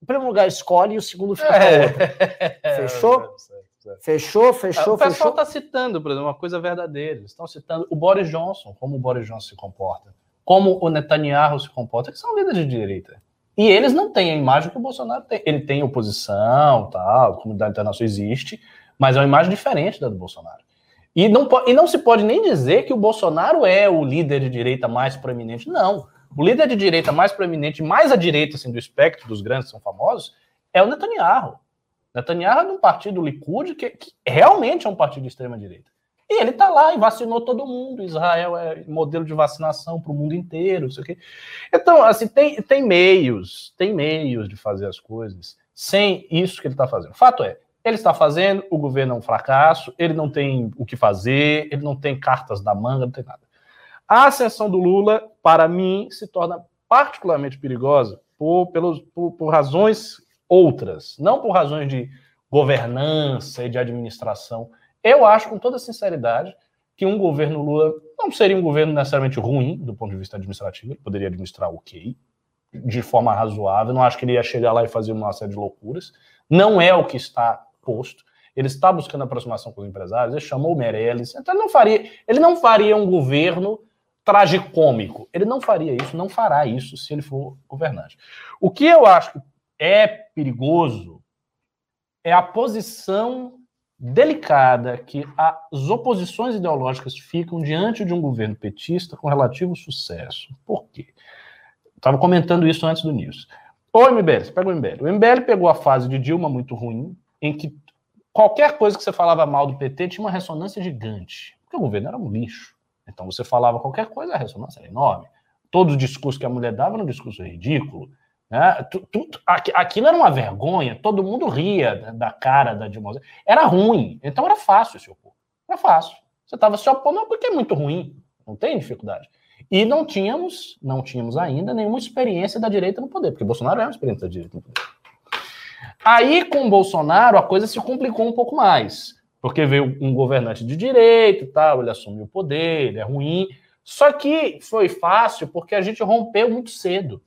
O primeiro lugar escolhe e o segundo fica pra outro.
É. [laughs]
Fechou?
Certo.
Fechou, fechou,
o pessoal
fechou.
está citando, por exemplo, uma coisa verdadeira. Eles estão citando o Boris Johnson, como o Boris Johnson se comporta, como o Netanyahu se comporta, que são líderes de direita. E eles não têm a imagem que o Bolsonaro tem. Ele tem oposição, tal, a comunidade internacional existe, mas é uma imagem diferente da do Bolsonaro. E não, e não se pode nem dizer que o Bolsonaro é o líder de direita mais proeminente. Não. O líder de direita mais proeminente, mais à direita assim, do espectro dos grandes que são famosos, é o Netanyahu. Netanyahu é de um partido Likud que, que realmente é um partido de extrema direita. E ele está lá e vacinou todo mundo. Israel é modelo de vacinação para o mundo inteiro, sei o quê. Então, assim, tem, tem meios, tem meios de fazer as coisas sem isso que ele está fazendo. Fato é, ele está fazendo, o governo é um fracasso, ele não tem o que fazer, ele não tem cartas da manga, não tem nada. A ascensão do Lula, para mim, se torna particularmente perigosa por, pelos, por, por razões outras, não por razões de governança e de administração. Eu acho, com toda sinceridade, que um governo Lula não seria um governo necessariamente ruim do ponto de vista administrativo, ele poderia administrar ok, de forma razoável, não acho que ele ia chegar lá e fazer uma série de loucuras, não é o que está posto, ele está buscando aproximação com os empresários, ele chamou o Meirelles, então ele não faria, ele não faria um governo tragicômico, ele não faria isso, não fará isso se ele for governante. O que eu acho que é perigoso é a posição delicada que as oposições ideológicas ficam diante de um governo petista com relativo sucesso. Por quê? Estava comentando isso antes do News. O MBL, você pega o MBL. O MBL pegou a fase de Dilma muito ruim, em que qualquer coisa que você falava mal do PT tinha uma ressonância gigante, porque o governo era um lixo. Então você falava qualquer coisa, a ressonância era enorme. Todo o discurso que a mulher dava era um discurso ridículo. Né? Aquilo era uma vergonha, todo mundo ria da, cara da Dilma. Era ruim, então era fácil se opor. Era fácil. Você estava se opondo porque é muito ruim, não tem dificuldade. E não tínhamos, não tínhamos ainda nenhuma experiência da direita no poder, porque Bolsonaro é uma experiência da direita no poder. Aí, com Bolsonaro, a coisa se complicou um pouco mais, porque veio um governante de direita e tal, ele assumiu o poder, ele é ruim. Só que foi fácil porque a gente rompeu muito cedo.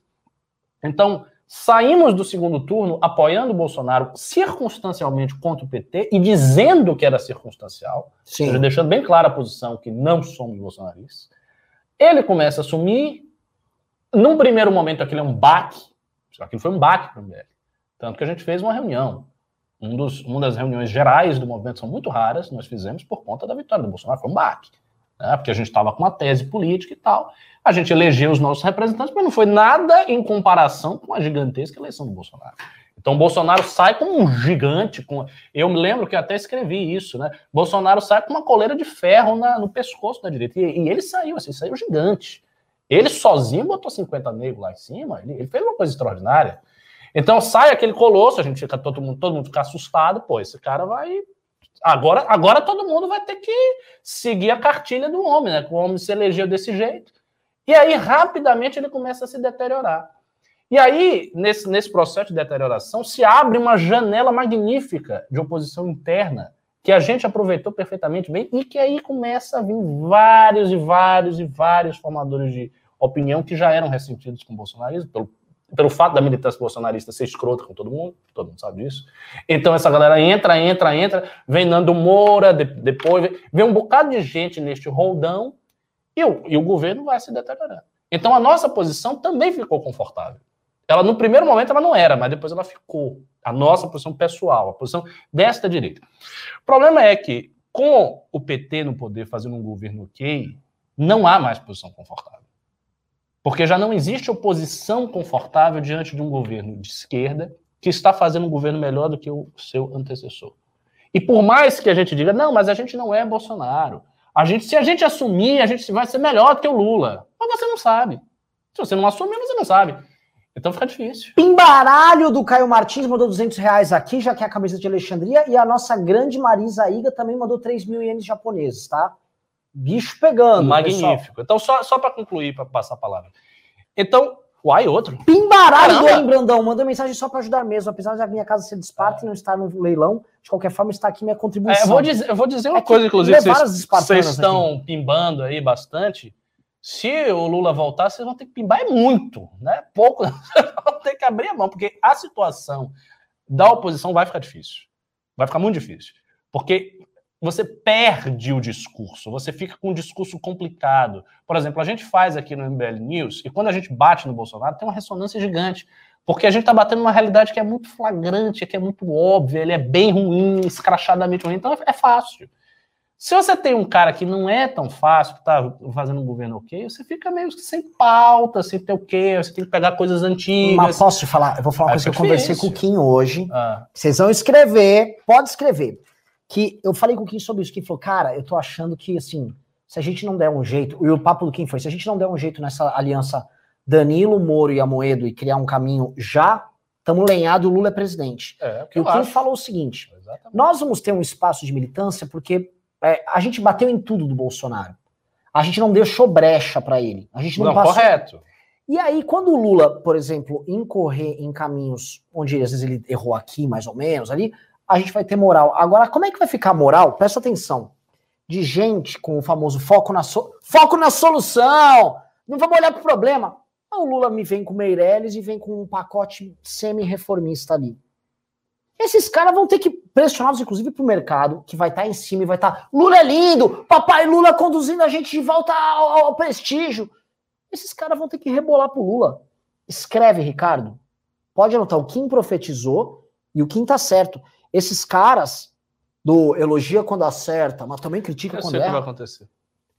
Então, saímos do segundo turno apoiando o Bolsonaro circunstancialmente contra o PT e dizendo que era circunstancial, ou seja,
Sim.
deixando bem clara a posição que não somos bolsonaristas. Ele começa a assumir. Num primeiro momento, aquilo é um baque. Aquilo foi um baque para o MBL. Tanto que a gente fez uma reunião. Um dos, uma das reuniões gerais do movimento são muito raras, nós fizemos por conta da vitória do Bolsonaro. Foi um baque. Né? Porque a gente estava com uma tese política e tal. A gente elegeu os nossos representantes, mas não foi nada em comparação com a gigantesca eleição do Bolsonaro. Então, Bolsonaro sai como um gigante. Com... Eu me lembro que até escrevi isso, né? Bolsonaro sai com uma coleira de ferro na- no pescoço da direita. E, e ele saiu, assim, saiu gigante. Ele sozinho botou 50 negros lá em cima, ele, ele fez uma coisa extraordinária. Então sai aquele colosso, a gente fica todo mundo, todo mundo fica assustado, pô, esse cara vai. Agora, agora todo mundo vai ter que seguir a cartilha do homem, né? Que o homem se elegeu desse jeito. E aí, rapidamente, ele começa a se deteriorar. E aí, nesse, nesse processo de deterioração, se abre uma janela magnífica de oposição interna, que a gente aproveitou perfeitamente bem, e que aí começa a vir vários e vários e vários formadores de opinião que já eram ressentidos com o bolsonarismo, pelo pelo fato da militância bolsonarista ser escrota com todo mundo, todo mundo sabe disso. Então essa galera entra, entra, entra, vem Nando Moura, de, depois vem um bocado de gente neste roldão e o, e o governo vai se deteriorando. Então a nossa posição também ficou confortável. Ela no primeiro momento ela não era, mas depois ela ficou. A nossa posição pessoal, a posição desta direita. O problema é que com o PT no poder fazendo um governo ok, não há mais posição confortável. Porque já não existe oposição confortável diante de um governo de esquerda que está fazendo um governo melhor do que o seu antecessor. E por mais que a gente diga, não, mas a gente não é Bolsonaro. A gente, se a gente assumir, a gente vai ser melhor do que o Lula. Mas você não sabe. Se você não assumir, você não sabe. Então fica difícil.
Pimbaralho do Caio Martins mandou 200 reais aqui, já que é a camisa de Alexandria. E a nossa grande Marisa Iga também mandou 3 mil ienes japoneses, tá? Bicho pegando.
Magnífico. Pessoal. Então, só, só para concluir, para passar a palavra. Então, uai, outro.
Pimbaralho do Brandão. Mandou mensagem só para ajudar mesmo. Apesar da minha casa ser de Esparta e não estar no leilão, de qualquer forma, está aqui minha contribuição.
É, eu, vou dizer, eu vou dizer uma é coisa, inclusive, vocês, vocês estão aqui. pimbando aí bastante. Se o Lula voltar, vocês vão ter que pimbar muito, né? Pouco, [laughs] vão ter que abrir a mão, porque a situação da oposição vai ficar difícil. Vai ficar muito difícil. Porque você perde o discurso, você fica com um discurso complicado. Por exemplo, a gente faz aqui no MBL News, e quando a gente bate no Bolsonaro, tem uma ressonância gigante. Porque a gente está batendo uma realidade que é muito flagrante, que é muito óbvia, ele é bem ruim, escrachadamente ruim, então é fácil. Se você tem um cara que não é tão fácil, que está fazendo um governo ok, você fica meio sem pauta, sem ter o quê, você tem que pegar coisas antigas. Mas
posso te falar? Eu vou falar uma coisa que eu conversei com o Kim hoje. Ah. Vocês vão escrever, pode escrever. Que eu falei com o Kim sobre isso, que falou, cara, eu tô achando que, assim, se a gente não der um jeito, e o papo do Kim foi, se a gente não der um jeito nessa aliança Danilo, Moro e Amoedo e criar um caminho já, estamos lenhado, o Lula é presidente. É, e o Kim acho. falou o seguinte, Exatamente. nós vamos ter um espaço de militância porque é, a gente bateu em tudo do Bolsonaro. A gente não deixou brecha para ele. A gente não, não passou.
Correto.
E aí, quando o Lula, por exemplo, incorrer em caminhos onde às vezes ele errou aqui, mais ou menos, ali, a gente vai ter moral. Agora, como é que vai ficar moral? Presta atenção. De gente com o famoso foco na, so... foco na solução. Não vamos olhar para o problema. O Lula me vem com Meirelles e vem com um pacote semi-reformista ali. Esses caras vão ter que pressioná-los, inclusive, para o mercado, que vai estar tá em cima e vai estar. Tá, Lula é lindo! Papai Lula conduzindo a gente de volta ao, ao prestígio. Esses caras vão ter que rebolar pro Lula. Escreve, Ricardo. Pode anotar, o Kim profetizou e o Kim tá certo. Esses caras do elogia quando acerta, mas também critica Eu quando erra. Que vai acontecer.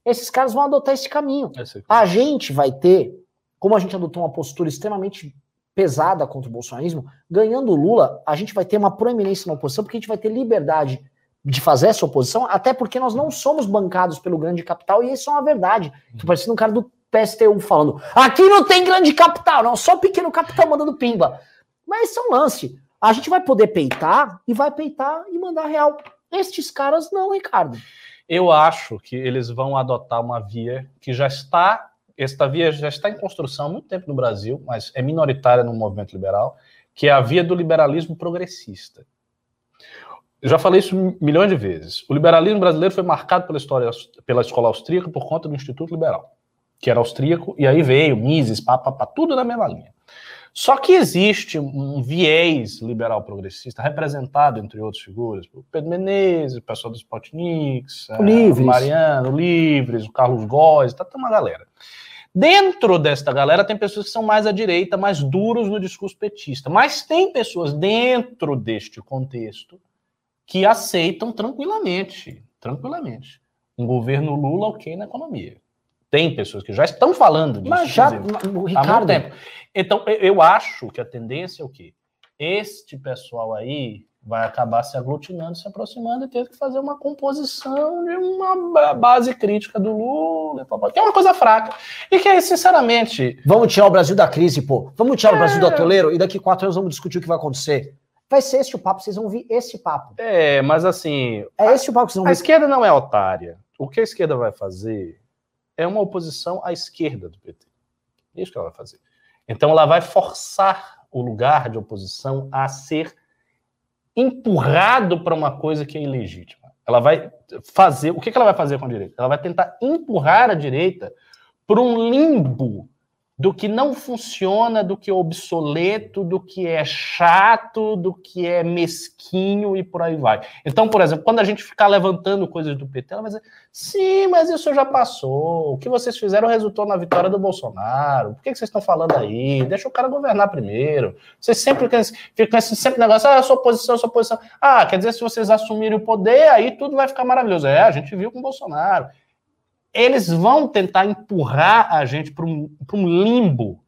Esses caras vão adotar esse caminho. A gente vai ter, como a gente adotou uma postura extremamente pesada contra o bolsonarismo, ganhando o Lula, a gente vai ter uma proeminência na oposição, porque a gente vai ter liberdade de fazer essa oposição, até porque nós não somos bancados pelo grande capital, e isso é uma verdade. Tô parecendo um cara do PSTU falando, aqui não tem grande capital, não, só pequeno capital mandando pimba. Mas esse é um lance. A gente vai poder peitar, e vai peitar e mandar real. Estes caras não, Ricardo.
Eu acho que eles vão adotar uma via que já está esta via já está em construção há muito tempo no Brasil, mas é minoritária no movimento liberal, que é a via do liberalismo progressista. Eu já falei isso milhões de vezes. O liberalismo brasileiro foi marcado pela história pela escola austríaca por conta do Instituto Liberal, que era austríaco, e aí veio Mises, pá, tudo na mesma linha. Só que existe um viés liberal progressista representado, entre outras figuras, o Pedro Menezes, o pessoal dos Spotniks, o, é, o Mariano, o Livres, o Carlos Góes, tá, tá uma galera. Dentro desta galera tem pessoas que são mais à direita, mais duros no discurso petista, mas tem pessoas dentro deste contexto que aceitam tranquilamente, tranquilamente, um governo Lula ok na economia. Tem pessoas que já estão falando disso.
Mas já, o Ricardo... há muito tempo.
Então, eu acho que a tendência é o quê? Este pessoal aí vai acabar se aglutinando, se aproximando e ter que fazer uma composição de uma base crítica do Lula, que é uma coisa fraca. E que, sinceramente.
Vamos tirar o Brasil da crise, pô. Vamos tirar é... o Brasil do atoleiro e daqui quatro anos vamos discutir o que vai acontecer. Vai ser esse o papo, vocês vão ouvir esse papo.
É, mas assim.
É esse o papo que vocês vão
A esquerda não é otária. O que a esquerda vai fazer é uma oposição à esquerda do PT. É isso que ela vai fazer. Então ela vai forçar o lugar de oposição a ser empurrado para uma coisa que é ilegítima. Ela vai fazer. O que, ela vai fazer com a direita? Ela vai tentar empurrar a direita para um limbo do que não funciona, do que é obsoleto, do que é chato, do que é mesquinho e por aí vai. Então, por exemplo, quando a gente ficar levantando coisas do PT, ela vai dizer: sim, mas isso já passou. O que vocês fizeram resultou na vitória do Bolsonaro. Por que vocês estão falando aí? Deixa o cara governar primeiro. Vocês sempre ficam esse sempre negócio: ah, eu sou oposição, eu sou oposição. Ah, quer dizer, se vocês assumirem o poder, aí tudo vai ficar maravilhoso. É, a gente viu com o Bolsonaro eles vão tentar empurrar a gente para um, um limbo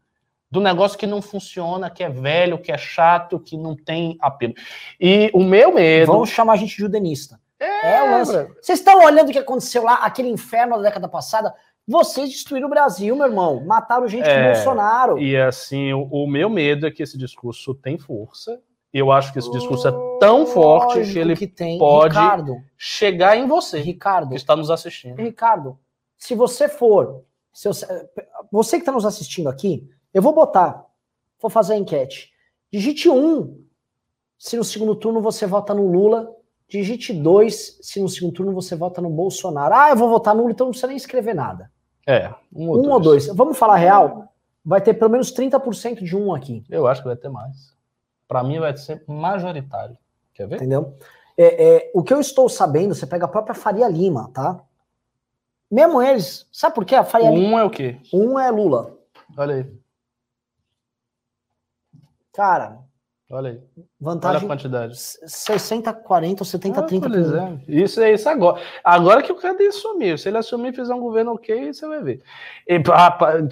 do negócio que não funciona, que é velho, que é chato, que não tem apelo. E o meu medo.
Vão chamar a gente de judenista.
É, é
Vocês estão olhando o que aconteceu lá, aquele inferno da década passada? Vocês destruíram o Brasil, meu irmão. Mataram gente é, com Bolsonaro.
E assim, o, o, meu medo é que esse discurso tem força. Eu acho que esse discurso é tão forte que ele que pode Ricardo, chegar em você,
Ricardo,
que está nos assistindo.
Ricardo, se você for, se eu, você que está nos assistindo aqui, eu vou botar, vou fazer a enquete. Digite um se no segundo turno você vota no Lula. Digite dois se no segundo turno você vota no Bolsonaro. Ah, eu vou votar no Lula, então não precisa nem escrever nada.
É,
um ou, um dois. ou dois. Vamos falar real? Vai ter pelo menos 30% de um aqui.
Eu acho que vai ter mais. Para mim vai ser majoritário. Quer ver?
Entendeu? É, é, o que eu estou sabendo, você pega a própria Faria Lima, tá? Mesmo eles, sabe por quê? A
Faria Um é o quê?
Um é Lula.
Olha aí.
Cara.
Olha aí.
Vantagem.
Olha a quantidade.
60, 40 ou 70, ah, 30.
É. Isso é isso agora. Agora que o cara assumir. Se ele assumir e fizer um governo ok, você vai ver. E, rapaz,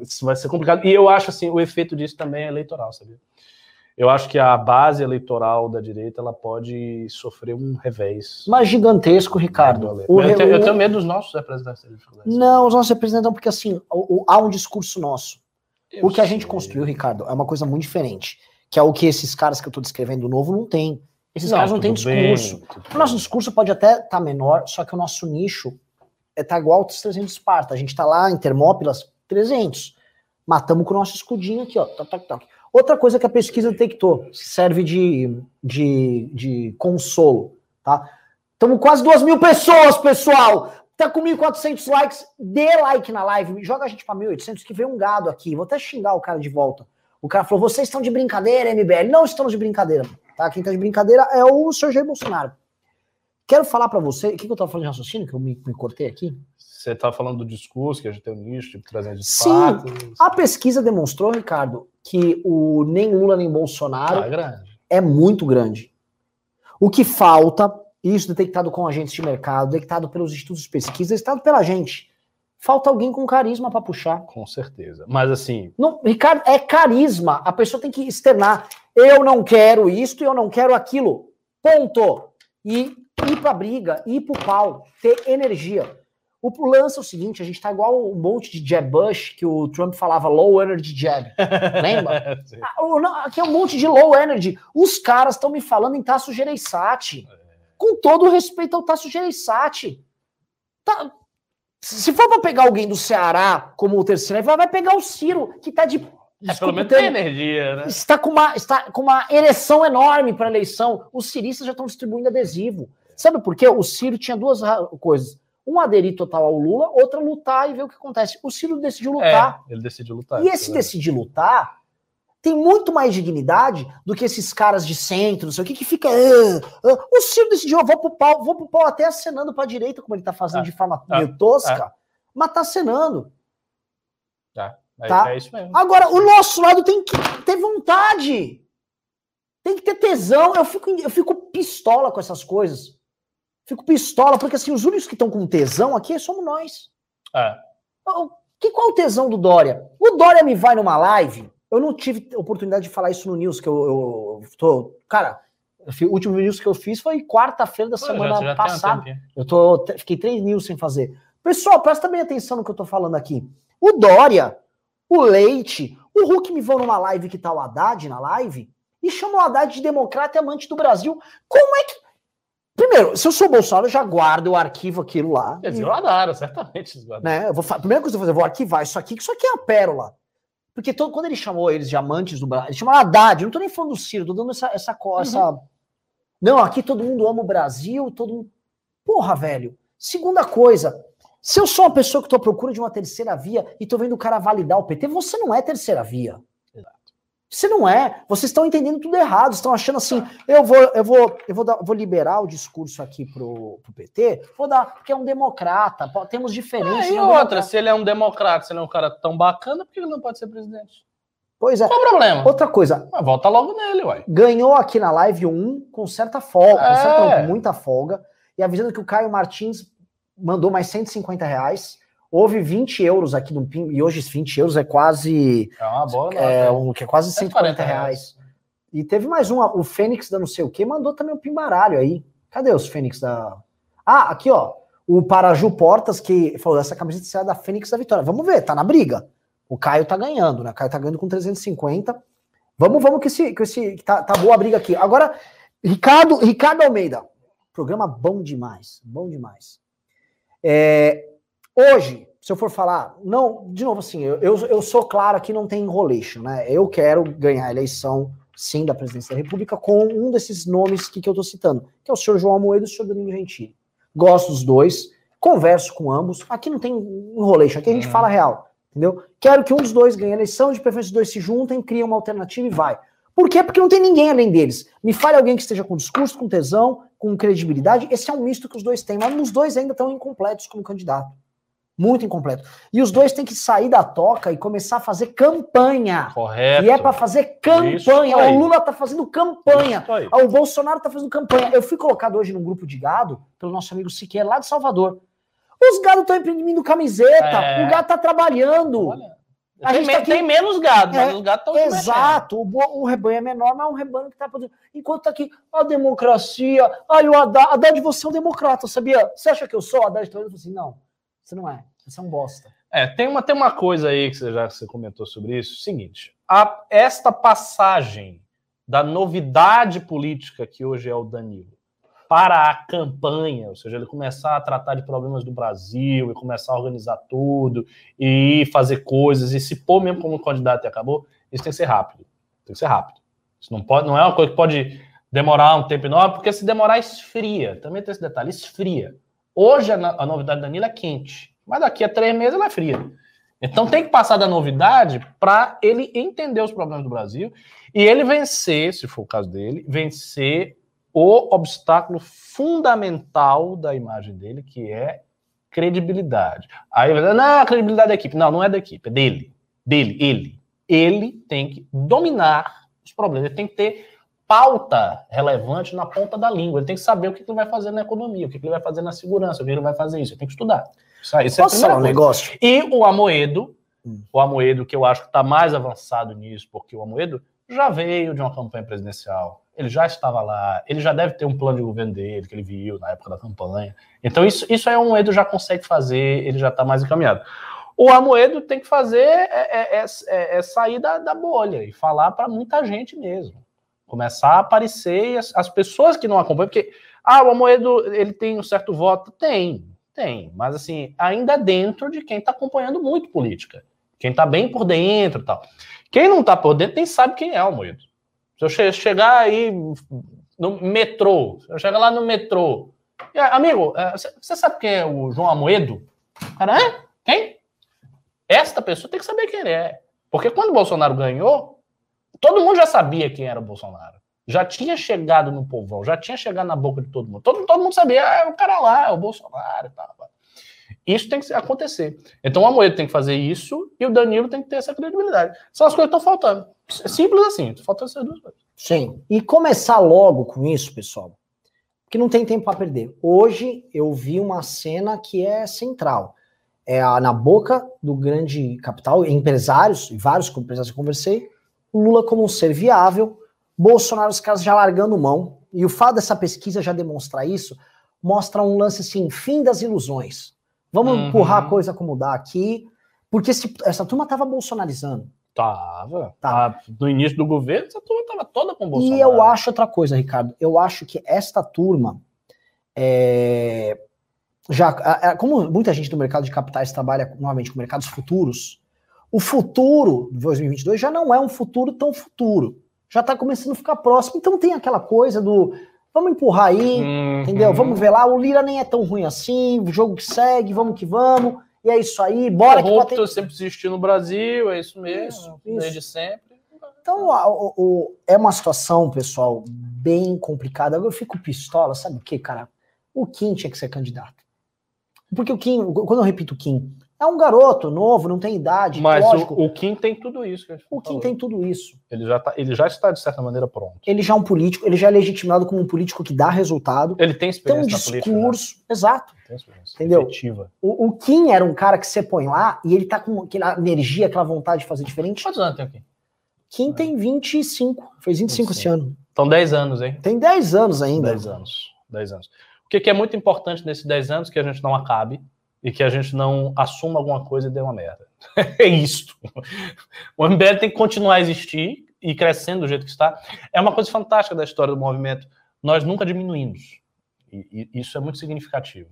isso vai ser complicado. E eu acho assim, o efeito disso também é eleitoral, sabia? Eu acho que a base eleitoral da direita ela pode sofrer um revés.
Mas gigantesco, Ricardo.
Eu, tenho, eu, tenho, medo dos nossos representantes.
Não, os nossos representantes, porque assim, o, o, há um discurso nosso. Eu o que sei. a gente construiu, Ricardo, é uma coisa muito diferente. Que é o que esses caras que eu estou descrevendo novo não têm. Esses não, caras não têm discurso. Bem, o nosso discurso pode até estar tá menor, só que o nosso nicho está é, igual aos 300 de Esparta. A gente está lá em Termópilas, 300. Matamos com o nosso escudinho aqui, ó. Toc, toc, toc. Outra coisa que a pesquisa detectou, serve de, de, de consolo, tá? Estamos quase duas mil pessoas, pessoal! Tá com 1.400 likes, dê like na live, joga a gente para 1.800, que veio um gado aqui, vou até xingar o cara de volta. O cara falou, vocês estão de brincadeira, MBL. Não estamos de brincadeira, tá? Quem tá de brincadeira é o Sr. Jair Bolsonaro. Quero falar para você, o que, que eu tava falando de raciocínio, que eu me, me cortei aqui?
Você está falando do discurso, que a gente tem um nicho, tipo, trazendo
Sim, fatos. a pesquisa demonstrou, Ricardo, que o nem Lula nem Bolsonaro
ah,
é, é muito grande. O que falta, isso detectado com agentes de mercado, detectado pelos institutos de pesquisa, detectado pela gente, falta alguém com carisma para puxar.
Com certeza. Mas assim.
Não, Ricardo, é carisma. A pessoa tem que externar. Eu não quero isto e eu não quero aquilo. Ponto. E ir pra briga, ir pro pau, ter energia. O lance é o seguinte, a gente tá igual um monte de jab bush que o Trump falava low energy jab. Lembra? [laughs] Ah, aqui é um monte de low energy. Os caras estão me falando em Tasso Gereissati. É. Com todo o respeito ao Tasso Gereissati. Tá, se for para pegar alguém do Ceará como o terceiro, vai pegar o Ciro, que tá de
é, pelo menos tem energia, né?
Está com uma, está com uma ereção enorme para a eleição. Os ciristas já estão distribuindo adesivo. Sabe por quê? O Ciro tinha duas coisas um aderir total ao Lula, outra lutar e ver o que acontece. O Ciro decidiu lutar.
É, ele decidiu lutar.
E esse é decidir lutar tem muito mais dignidade do que esses caras de centro, não sei o que, que fica. Uh, uh. O Ciro decidiu, eu vou pro pau, vou pro pau até acenando pra direita, como ele tá fazendo ah, de forma ah, meio tosca, ah. mas tá acenando.
Tá. É, tá? É isso mesmo.
Agora, o nosso lado tem que ter vontade. Tem que ter tesão. Eu fico, eu fico pistola com essas coisas. Fico pistola, porque assim, os únicos que estão com tesão aqui somos nós.
É.
Que, qual é o tesão do Dória? O Dória me vai numa live, eu não tive oportunidade de falar isso no News, que eu, eu, eu tô. Cara, o último news que eu fiz foi quarta-feira da Pô, semana já, já passada. Um eu tô, fiquei três news sem fazer. Pessoal, presta bem atenção no que eu tô falando aqui. O Dória, o Leite, o Hulk me vão numa live que tá o Haddad na live e chamam o Haddad de democrata e amante do Brasil. Como é que Primeiro, se eu sou Bolsonaro, eu já guardo, eu arquivo aquilo lá.
Eles guardaram, certamente.
Eles guardaram. Né? Eu vou, primeira coisa que eu vou fazer, eu vou arquivar isso aqui, que isso aqui é a pérola. Porque todo, quando ele chamou eles de amantes do Brasil, ele chamou Haddad, eu não tô nem falando do Ciro, tô dando essa, essa, uhum. essa. Não, aqui todo mundo ama o Brasil, todo mundo. Porra, velho. Segunda coisa, Se eu sou uma pessoa que estou à procura de uma terceira via e estou vendo o cara validar o PT, você não é terceira via. Você não é. Vocês estão entendendo tudo errado. Estão achando assim, eu vou, eu vou, eu vou, dar, vou liberar o discurso aqui pro, pro PT, vou dar, porque é um democrata, temos diferenças.
Ah, e outra, se ele é um democrata, se ele é um cara tão bacana, por que ele não pode ser presidente?
Pois é.
Qual o problema?
Outra coisa.
Mas volta logo nele, uai.
Ganhou aqui na live um com certa folga, é. com, certa, com muita folga, e avisando que o Caio Martins mandou mais 150 reais. Houve 20 euros aqui no PIN, e hoje 20 euros é quase.
É uma boa
é, um, que é quase 140 reais. reais. E teve mais um, o Fênix da não sei o que, mandou também um pimbaralho aí. Cadê os Fênix da. Ah, aqui, ó. O Paraju Portas, que falou: essa camiseta será da Fênix da Vitória. Vamos ver, tá na briga. O Caio tá ganhando, né? O Caio tá ganhando com 350. Vamos, vamos, que esse, que esse tá, tá boa a briga aqui. Agora, Ricardo, Ricardo Almeida. Programa bom demais, bom demais. É, Hoje, se eu for falar, não, de novo assim, eu, eu, eu sou claro que não tem enrolation, né? Eu quero ganhar a eleição, sim, da presidência da República com um desses nomes que, que eu estou citando, que é o senhor João Amoedo e o senhor Danilo Gentili. Gosto dos dois, converso com ambos. Aqui não tem enrolation, aqui a gente uhum. fala real, entendeu? Quero que um dos dois ganhe a eleição, de preferência os dois se juntem, criem uma alternativa e vai. Por quê? Porque não tem ninguém além deles. Me fale alguém que esteja com discurso, com tesão, com credibilidade. Esse é um misto que os dois têm, mas os dois ainda estão incompletos como candidato. Muito incompleto. E os dois têm que sair da toca e começar a fazer campanha.
Correto.
E é para fazer campanha. O Lula tá fazendo campanha. O Bolsonaro tá fazendo campanha. Eu fui colocado hoje num grupo de gado pelo nosso amigo Siqueira, lá de Salvador. Os gados estão imprimindo camiseta. É. O gado tá trabalhando. Olha.
A tem, gente tá aqui... tem menos gado, é, mas os gados estão
Exato, o, o, rebanho é menor, mas é um rebanho que está produzindo. Enquanto tá aqui a democracia, aí o Haddad, Haddad, você é um democrata, sabia? Você acha que eu sou? Haddad tá olhando assim, não. Você não é. Você é um bosta.
É, tem uma, tem uma coisa aí que você já você comentou sobre isso. Seguinte, a, esta passagem da novidade política que hoje é o Danilo para a campanha, ou seja, ele começar a tratar de problemas do Brasil e começar a organizar tudo e fazer coisas e se pôr mesmo como candidato e acabou, isso tem que ser rápido. Tem que ser rápido. Isso não pode, não é uma coisa que pode demorar um tempo enorme, porque se demorar esfria. Também tem esse detalhe, esfria. Hoje a, a novidade da Danilo é quente, mas daqui a três meses ela é fria. Então tem que passar da novidade para ele entender os problemas do Brasil e ele vencer, se for o caso dele, vencer o obstáculo fundamental da imagem dele, que é credibilidade. Aí vai dizer, não, a credibilidade da equipe. Não, não é da equipe, é dele. Dele, ele. Ele tem que dominar os problemas, ele tem que ter pauta relevante na ponta da língua. Ele tem que saber o que ele vai fazer na economia, o que ele vai fazer na segurança, o que ele vai fazer isso. Ele tem que estudar. Isso, isso
Posso é falar um negócio?
E o Amoedo, hum. o Amoedo que eu acho que está mais avançado nisso, porque o Amoedo já veio de uma campanha presidencial. Ele já estava lá, ele já deve ter um plano de governo dele, que ele viu na época da campanha. Então, isso, isso aí o Amoedo já consegue fazer, ele já está mais encaminhado. O Amoedo tem que fazer é, é, é, é, é sair da, da bolha e falar para muita gente mesmo começar a aparecer as, as, pessoas que não acompanham, porque, ah, o Amoedo, ele tem um certo voto. Tem, tem, mas assim, ainda dentro de quem está acompanhando muito política, quem está bem por dentro e tal. Quem não está por dentro nem sabe quem é o Amoedo. Se eu che chegar aí no metrô, se eu chegar lá no metrô, e, amigo, é, você sabe quem é o João Amoedo? Cara, é? Quem? Esta pessoa tem que saber quem ele é. Porque quando o Bolsonaro ganhou, Todo mundo já sabia quem era o Bolsonaro. Já tinha chegado no povão, já tinha chegado na boca de todo mundo. Todo, todo mundo sabia, ah, é o cara lá, é o Bolsonaro e tal. Isso tem que acontecer. Então o Amoedo tem que fazer isso e o Danilo tem que ter essa credibilidade. São as coisas que estão faltando. É simples assim, faltam essas duas coisas.
Sim. E começar logo com isso, pessoal, porque não tem tempo para perder. Hoje eu vi uma cena que é central. É na boca do grande capital, empresários, e vários empresários que eu conversei, Lula como um ser viável, Bolsonaro os caras já largando mão, e o fato dessa pesquisa já demonstrar isso, mostra um lance assim, fim das ilusões. Vamos uhum. empurrar a coisa como dá aqui, porque esse, essa turma tava bolsonarizando.
Tava. tava. No início do governo, essa turma tava toda com Bolsonaro.
E eu acho outra coisa, Ricardo. Eu acho que esta turma é, já, como muita gente do mercado de capitais trabalha normalmente com mercados futuros, o futuro de 2022 já não é um futuro tão futuro. Já está começando a ficar próximo. Então tem aquela coisa do vamos empurrar aí, uhum. entendeu? Vamos ver lá, o Lira nem é tão ruim assim, o jogo que segue, vamos que vamos, e é isso aí, bora
o que pode... sempre existiu no Brasil, é isso mesmo, isso, isso. desde sempre.
Então, o, o, é uma situação, pessoal, bem complicada. Eu fico pistola, sabe o que, cara? O Kim tinha que ser candidato. Porque o Kim, quando eu repito Kim, é um garoto novo, não tem idade.
Mas lógico. o, o Kim tem tudo isso.
o Kim tem tudo isso.
Ele já, tá, ele já está, de certa maneira, pronto.
Ele já é um político, ele já é legitimado como um político que dá resultado.
Ele tem experiência
tem um discurso, política, né? exato.
Tem experiência
entendeu? Efetiva. O, o Kim era um cara que você põe lá e ele tá com aquela energia, aquela vontade de fazer diferente.
Quantos anos tem o Kim?
Kim tem 25, fez 25 esse ano.
Então 10 anos, hein?
Tem 10 anos ainda.
10 anos, 10 anos. O que, que é muito importante nesses 10 anos que a gente não acabe e que a gente não assuma alguma coisa e dê uma merda. [laughs] é isto. O MBL tem que continuar a existir e crescendo do jeito que está. É uma coisa fantástica da história do movimento. Nós nunca diminuímos. E, e isso é muito significativo.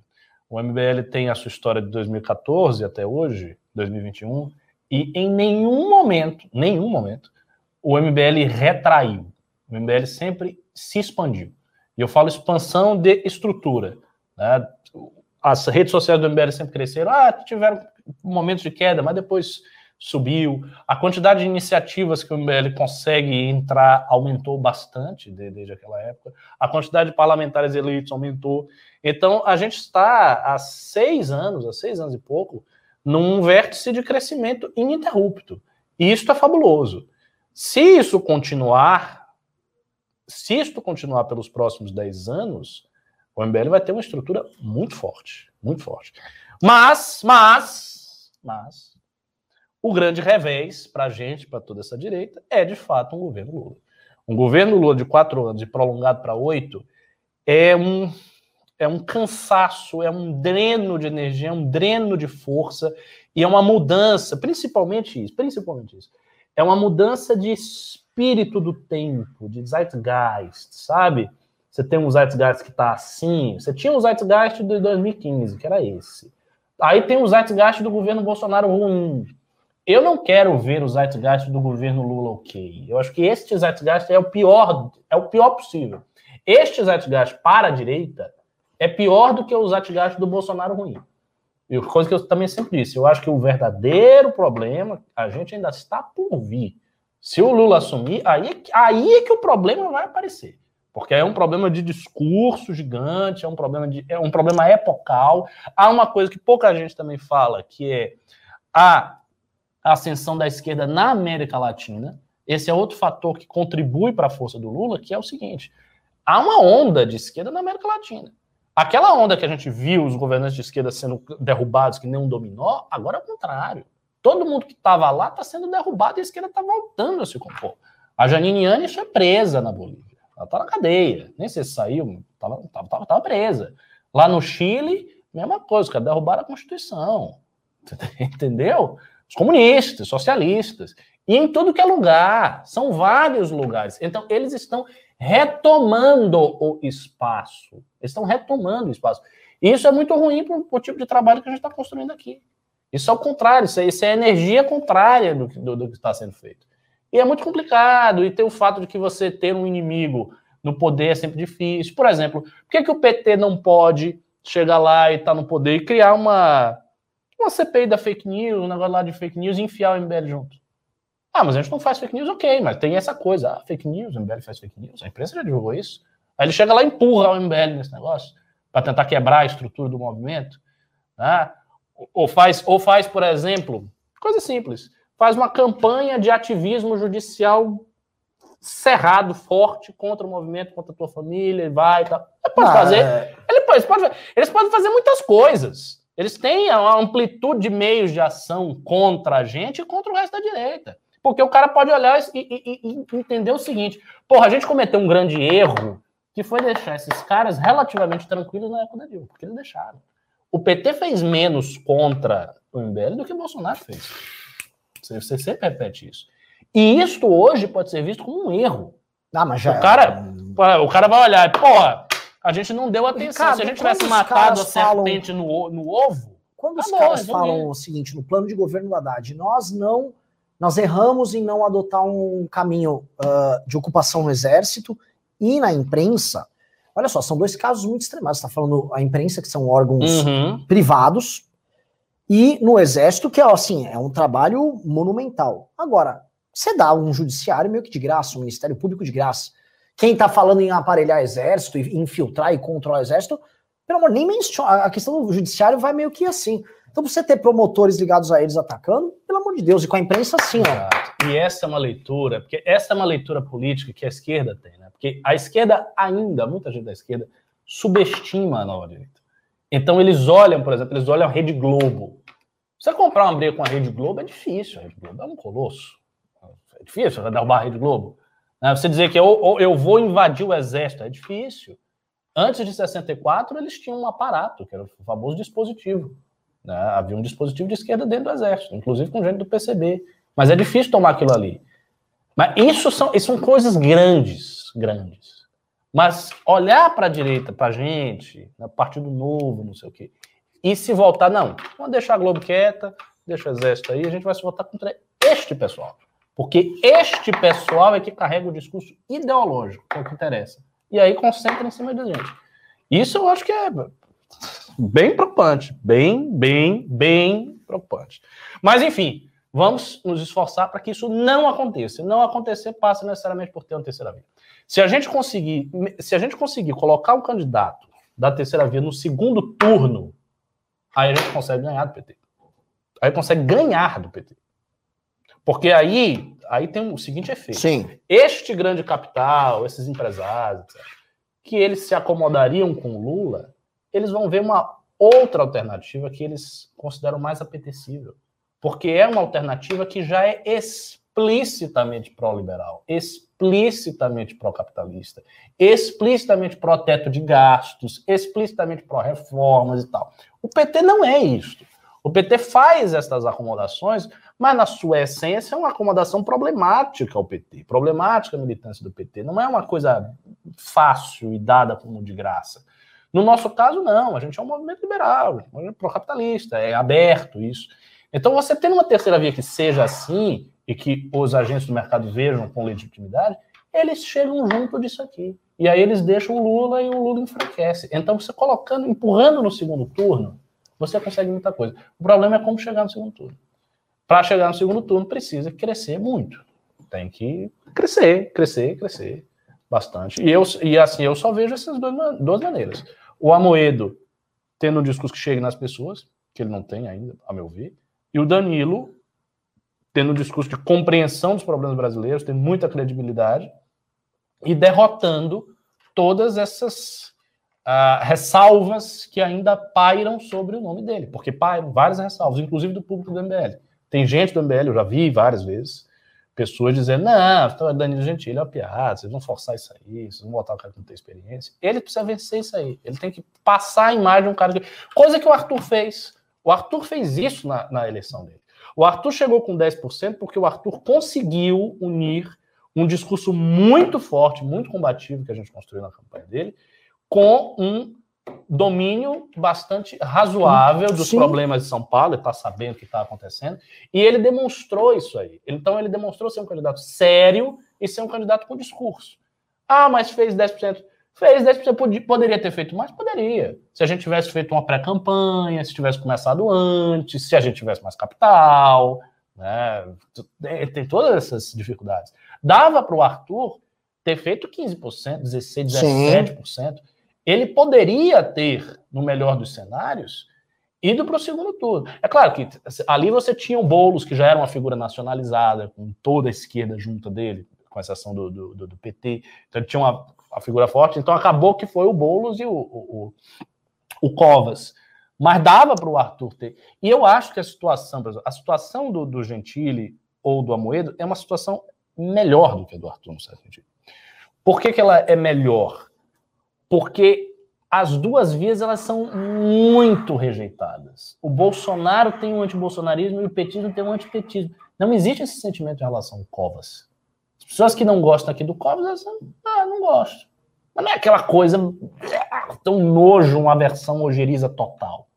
O MBL tem a sua história de 2014 até hoje, 2021, e em nenhum momento, nenhum momento, o MBL retraiu. O MBL sempre se expandiu. E eu falo expansão de estrutura. Né? As redes sociais do MBL sempre cresceram, ah, tiveram momentos de queda, mas depois subiu. A quantidade de iniciativas que o MBL consegue entrar aumentou bastante desde aquela época. A quantidade de parlamentares eleitos aumentou. Então, a gente está há seis anos, há seis anos e pouco, num vértice de crescimento ininterrupto. E isso é fabuloso. Se isso continuar, se isso continuar pelos próximos dez anos, o MBL vai ter uma estrutura muito forte, muito forte. Mas, mas, mas, o grande revés para a gente, para toda essa direita, é de fato um governo Lula. Um governo Lula de quatro anos e prolongado para oito é um, é um cansaço, é um dreno de energia, é um dreno de força e é uma mudança, principalmente isso, principalmente isso. É uma mudança de espírito do tempo, de zeitgeist, sabe? Você tem um Zeitgeist que está assim. Você tinha um Zeitgeist de 2015, que era esse. Aí tem o Zeitgeist do governo Bolsonaro ruim. Eu não quero ver o Zeitgeist do governo Lula ok. Eu acho que este Zeitgeist é o pior, é o pior possível. Este Zeitgeist para a direita é pior do que o Zeitgeist do Bolsonaro ruim. E coisa que eu também sempre disse, eu acho que o verdadeiro problema a gente ainda está por vir. Se o Lula assumir, aí, aí é que o problema vai aparecer. Porque é um problema de discurso gigante, é um problema de é um problema epocal. Há uma coisa que pouca gente também fala, que é a ascensão da esquerda na América Latina. Esse é outro fator que contribui para a força do Lula, que é o seguinte: há uma onda de esquerda na América Latina. Aquela onda que a gente viu os governantes de esquerda sendo derrubados que nem um dominó, agora é o contrário. Todo mundo que estava lá está sendo derrubado e a esquerda está voltando a se compor. A Janine Yanes foi presa na Bolívia. Ela tá na cadeia. Nem sei se saiu, tava, tava, tava presa. Lá no Chile, mesma coisa, os caras derrubaram a Constituição. [laughs] Entendeu? Os comunistas, socialistas. E em tudo que é lugar. São vários lugares. Então, eles estão retomando o espaço. Eles estão retomando o espaço. E isso é muito ruim para o tipo de trabalho que a gente está construindo aqui. Isso é o contrário, isso é, isso é energia contrária do, do, do que está sendo feito. E é muito complicado. E tem o fato de que você ter um inimigo no poder é sempre difícil. Por exemplo, por que, que o PT não pode chegar lá e estar tá no poder e criar uma, uma CPI da fake news, um negócio lá de fake news e enfiar o MBL junto? Ah, mas a gente não faz fake news, ok, mas tem essa coisa. Ah, fake news, o MBL faz fake news. A imprensa já divulgou isso. Aí ele chega lá e empurra o MBL nesse negócio para tentar quebrar a estrutura do movimento. Né? Ou, faz, ou faz, por exemplo, coisa simples faz uma campanha de ativismo judicial cerrado, forte contra o movimento, contra a tua família, vai e tal. Ele pode ah, fazer. É... Ele pode, pode, eles podem fazer muitas coisas. Eles têm a amplitude de meios de ação contra a gente e contra o resto da direita. Porque o cara pode olhar e, e, e, entender o seguinte: porra, a gente cometeu um grande erro que foi deixar esses caras relativamente tranquilos na época da Dilma, porque eles deixaram. O PT fez menos contra o MBL do que o Bolsonaro fez. Você sempre repete isso. E isto hoje pode ser visto como um erro.
Ah, mas já...
o, cara, o cara vai olhar, porra, a gente não deu atenção. Ricardo, Se a gente tivesse matado a serpente falam... no, no ovo.
Quando tá os bom, caras falam o seguinte, no plano de governo do Haddad, nós não. Nós erramos em não adotar um caminho uh, de ocupação no exército e na imprensa. Olha só, são dois casos muito extremados. Você está falando a imprensa, que são órgãos
Uhum.
privados, e no Exército, que é assim, é um trabalho monumental. Agora, você dá um judiciário meio que de graça, um Ministério Público de graça. Quem está falando em aparelhar exército, e infiltrar e controlar o exército, pelo amor, nem menciona. A questão do judiciário vai meio que assim. Então, você ter promotores ligados a eles atacando, pelo amor de Deus, e com a imprensa assim, ó.
Exato. E essa é uma leitura, porque essa é uma leitura política que a esquerda tem, né? Porque a esquerda ainda, muita gente da esquerda, subestima a nova direita. Então eles olham, por exemplo, eles olham a Rede Globo. Você comprar uma briga com a Rede Globo é difícil, a Rede Globo é um colosso. É difícil derrubar a Rede Globo. Né? Você dizer que eu, eu- eu vou invadir o exército é difícil. Antes de 64, eles tinham um aparato, que era o famoso dispositivo. né? Havia um dispositivo de esquerda dentro do exército, inclusive com gente do PCB. Mas é difícil tomar aquilo ali. Mas isso são, isso são coisas grandes, grandes. Mas olhar para a direita, para a gente, né, Partido Novo, não sei o quê, e se voltar, não, vamos deixar a Globo quieta, deixa o Exército aí, a gente vai se voltar contra este pessoal. Porque este pessoal é que carrega o discurso ideológico, que é o que interessa. E aí concentra em cima da gente. Isso eu acho que é bem preocupante. Bem, bem, bem preocupante. Mas, enfim, vamos nos esforçar para que isso não aconteça. Não acontecer passa necessariamente por ter uma terceira via. Se a gente conseguir, se a gente conseguir colocar o candidato da terceira via no segundo turno, aí a gente consegue ganhar do PT. Aí consegue ganhar do PT. Porque aí, aí tem o seguinte efeito.
Sim.
Este grande capital, esses empresários, etc., que eles se acomodariam com o Lula, eles vão ver uma outra alternativa que eles consideram mais apetecível. Porque é uma alternativa que já é explicitamente pró-liberal, explicitamente pró-capitalista, explicitamente pró-teto de gastos, explicitamente pró-reformas e tal. O PT não é isto. O PT faz essas acomodações, mas na sua essência é uma acomodação problemática ao PT, problemática a militância do PT. Não é uma coisa fácil e dada como de graça. No nosso caso, não. A gente é um movimento liberal, um movimento pró-capitalista, é aberto isso. Então, você tendo uma terceira via que seja assim e que os agentes do mercado vejam com legitimidade, eles chegam junto disso aqui. E aí eles deixam o Lula e o Lula enfraquece. Então, você colocando, empurrando no segundo turno, você consegue muita coisa. O problema é como chegar no segundo turno. Para chegar no segundo turno, precisa crescer muito. Tem que crescer, crescer, crescer bastante. E, eu, e assim, eu só vejo essas duas, duas maneiras. O Amoedo tendo um discurso que chegue nas pessoas, que ele não tem ainda, a meu ver, e o Danilo tendo um discurso de compreensão dos problemas brasileiros, tendo muita credibilidade, e derrotando todas essas uh, ressalvas que ainda pairam sobre o nome dele, porque pairam várias ressalvas, inclusive do público do MBL. Tem gente do MBL, eu já vi várias vezes, pessoas dizendo, não, então Danilo Gentili é uma piada, vocês vão forçar isso aí, vocês vão botar o cara que não tem experiência. Ele precisa vencer isso aí, ele tem que passar a imagem de um cara que... Coisa que o Arthur fez. O Arthur fez isso na, na eleição dele. O Arthur chegou com 10% porque o Arthur conseguiu unir um discurso muito forte, muito combativo que a gente construiu na campanha dele, com um domínio bastante razoável dos
Sim.
problemas de São Paulo, ele está sabendo o que está acontecendo, e ele demonstrou isso aí. Então, ele demonstrou ser um candidato sério e ser um candidato com discurso. Ah, mas fez 10%. Fez 10%, pod- poderia ter feito mais? Poderia. Se a gente tivesse feito uma pré-campanha, se tivesse começado antes, se a gente tivesse mais capital, né? Tem- todas essas dificuldades. Dava para o Arthur ter feito 15%, 16%, 17%. Ele poderia ter, no melhor dos cenários, ido para o segundo turno. É claro que ali você tinha o Boulos, que já era uma figura nacionalizada, com toda a esquerda junto dele, com exceção do, do- do PT. Então ele tinha uma, uma figura forte. Então acabou que foi o Boulos e o, o, o, o Covas. Mas dava para o Arthur ter. E eu acho que a situação, a situação do, do Gentili ou do Amoedo é uma situação melhor do que a do Arthur, no certo sentido. Por que, que ela é melhor? Porque as duas vias elas são muito rejeitadas. O Bolsonaro tem um antibolsonarismo e o petismo tem um antipetismo. Não existe esse sentimento em relação ao Covas. As pessoas que não gostam aqui do Covas, elas são, ah, não gosto. Mas não é aquela coisa ah, tão nojo, uma versão ojeriza total.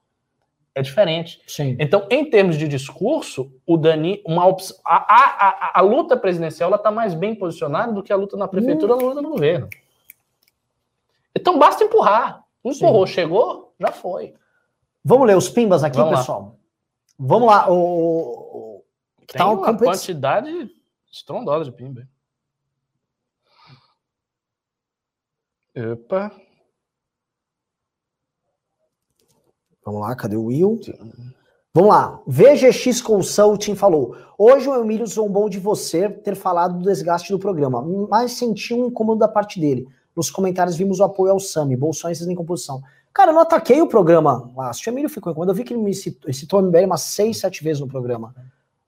É diferente.
Sim.
Então, em termos de discurso, o Dani, uma opção, a, a, a, a luta presidencial está mais bem posicionada do que a luta na prefeitura, a luta no governo. Então basta empurrar. Empurrou, Sim. chegou, já foi.
Vamos ler os pimbas aqui, Vamos pessoal. Lá. Vamos lá. O,
o, Tem tá uma quantidade estrondosa de pimba. Opa.
Vamos lá, cadê o Will? Vamos lá. VGX Consulting falou: Hoje o Emílio zombou de você ter falado do desgaste do programa, mas senti um incômodo da parte dele. Nos comentários vimos o apoio ao Sami, bolsões em composição. Cara, eu não ataquei o programa lá. Se o Emílio ficou incômodo, eu vi que ele me citou, citou o MBL umas seis, sete vezes no programa.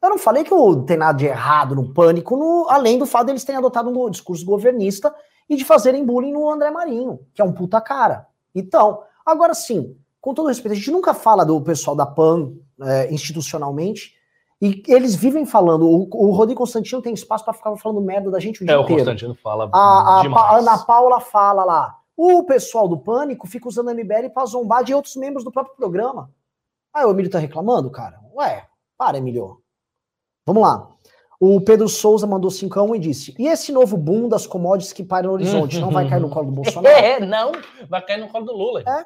Eu não falei que não tem nada de errado no pânico, no, além do fato deles terem adotado um discurso governista e de fazerem bullying no André Marinho, que é um puta cara. Então, agora sim, com todo respeito, a gente nunca fala do pessoal da PAN é, institucionalmente, e eles vivem falando. O, o Rodrigo Constantino tem espaço para ficar falando merda da gente o dia é, inteiro.
o Constantino fala.
A, a, a, Ana Paula fala lá. O pessoal do Pânico fica usando a MBL para zombar de outros membros do próprio programa. Ah, o Emílio tá reclamando, cara? Ué, para, Emílio. Vamos lá. O Pedro Souza mandou 5 e disse: E esse novo boom das commodities que param no horizonte? Não vai cair no colo do Bolsonaro? [laughs]
É, não, vai cair no colo do Lula.
É.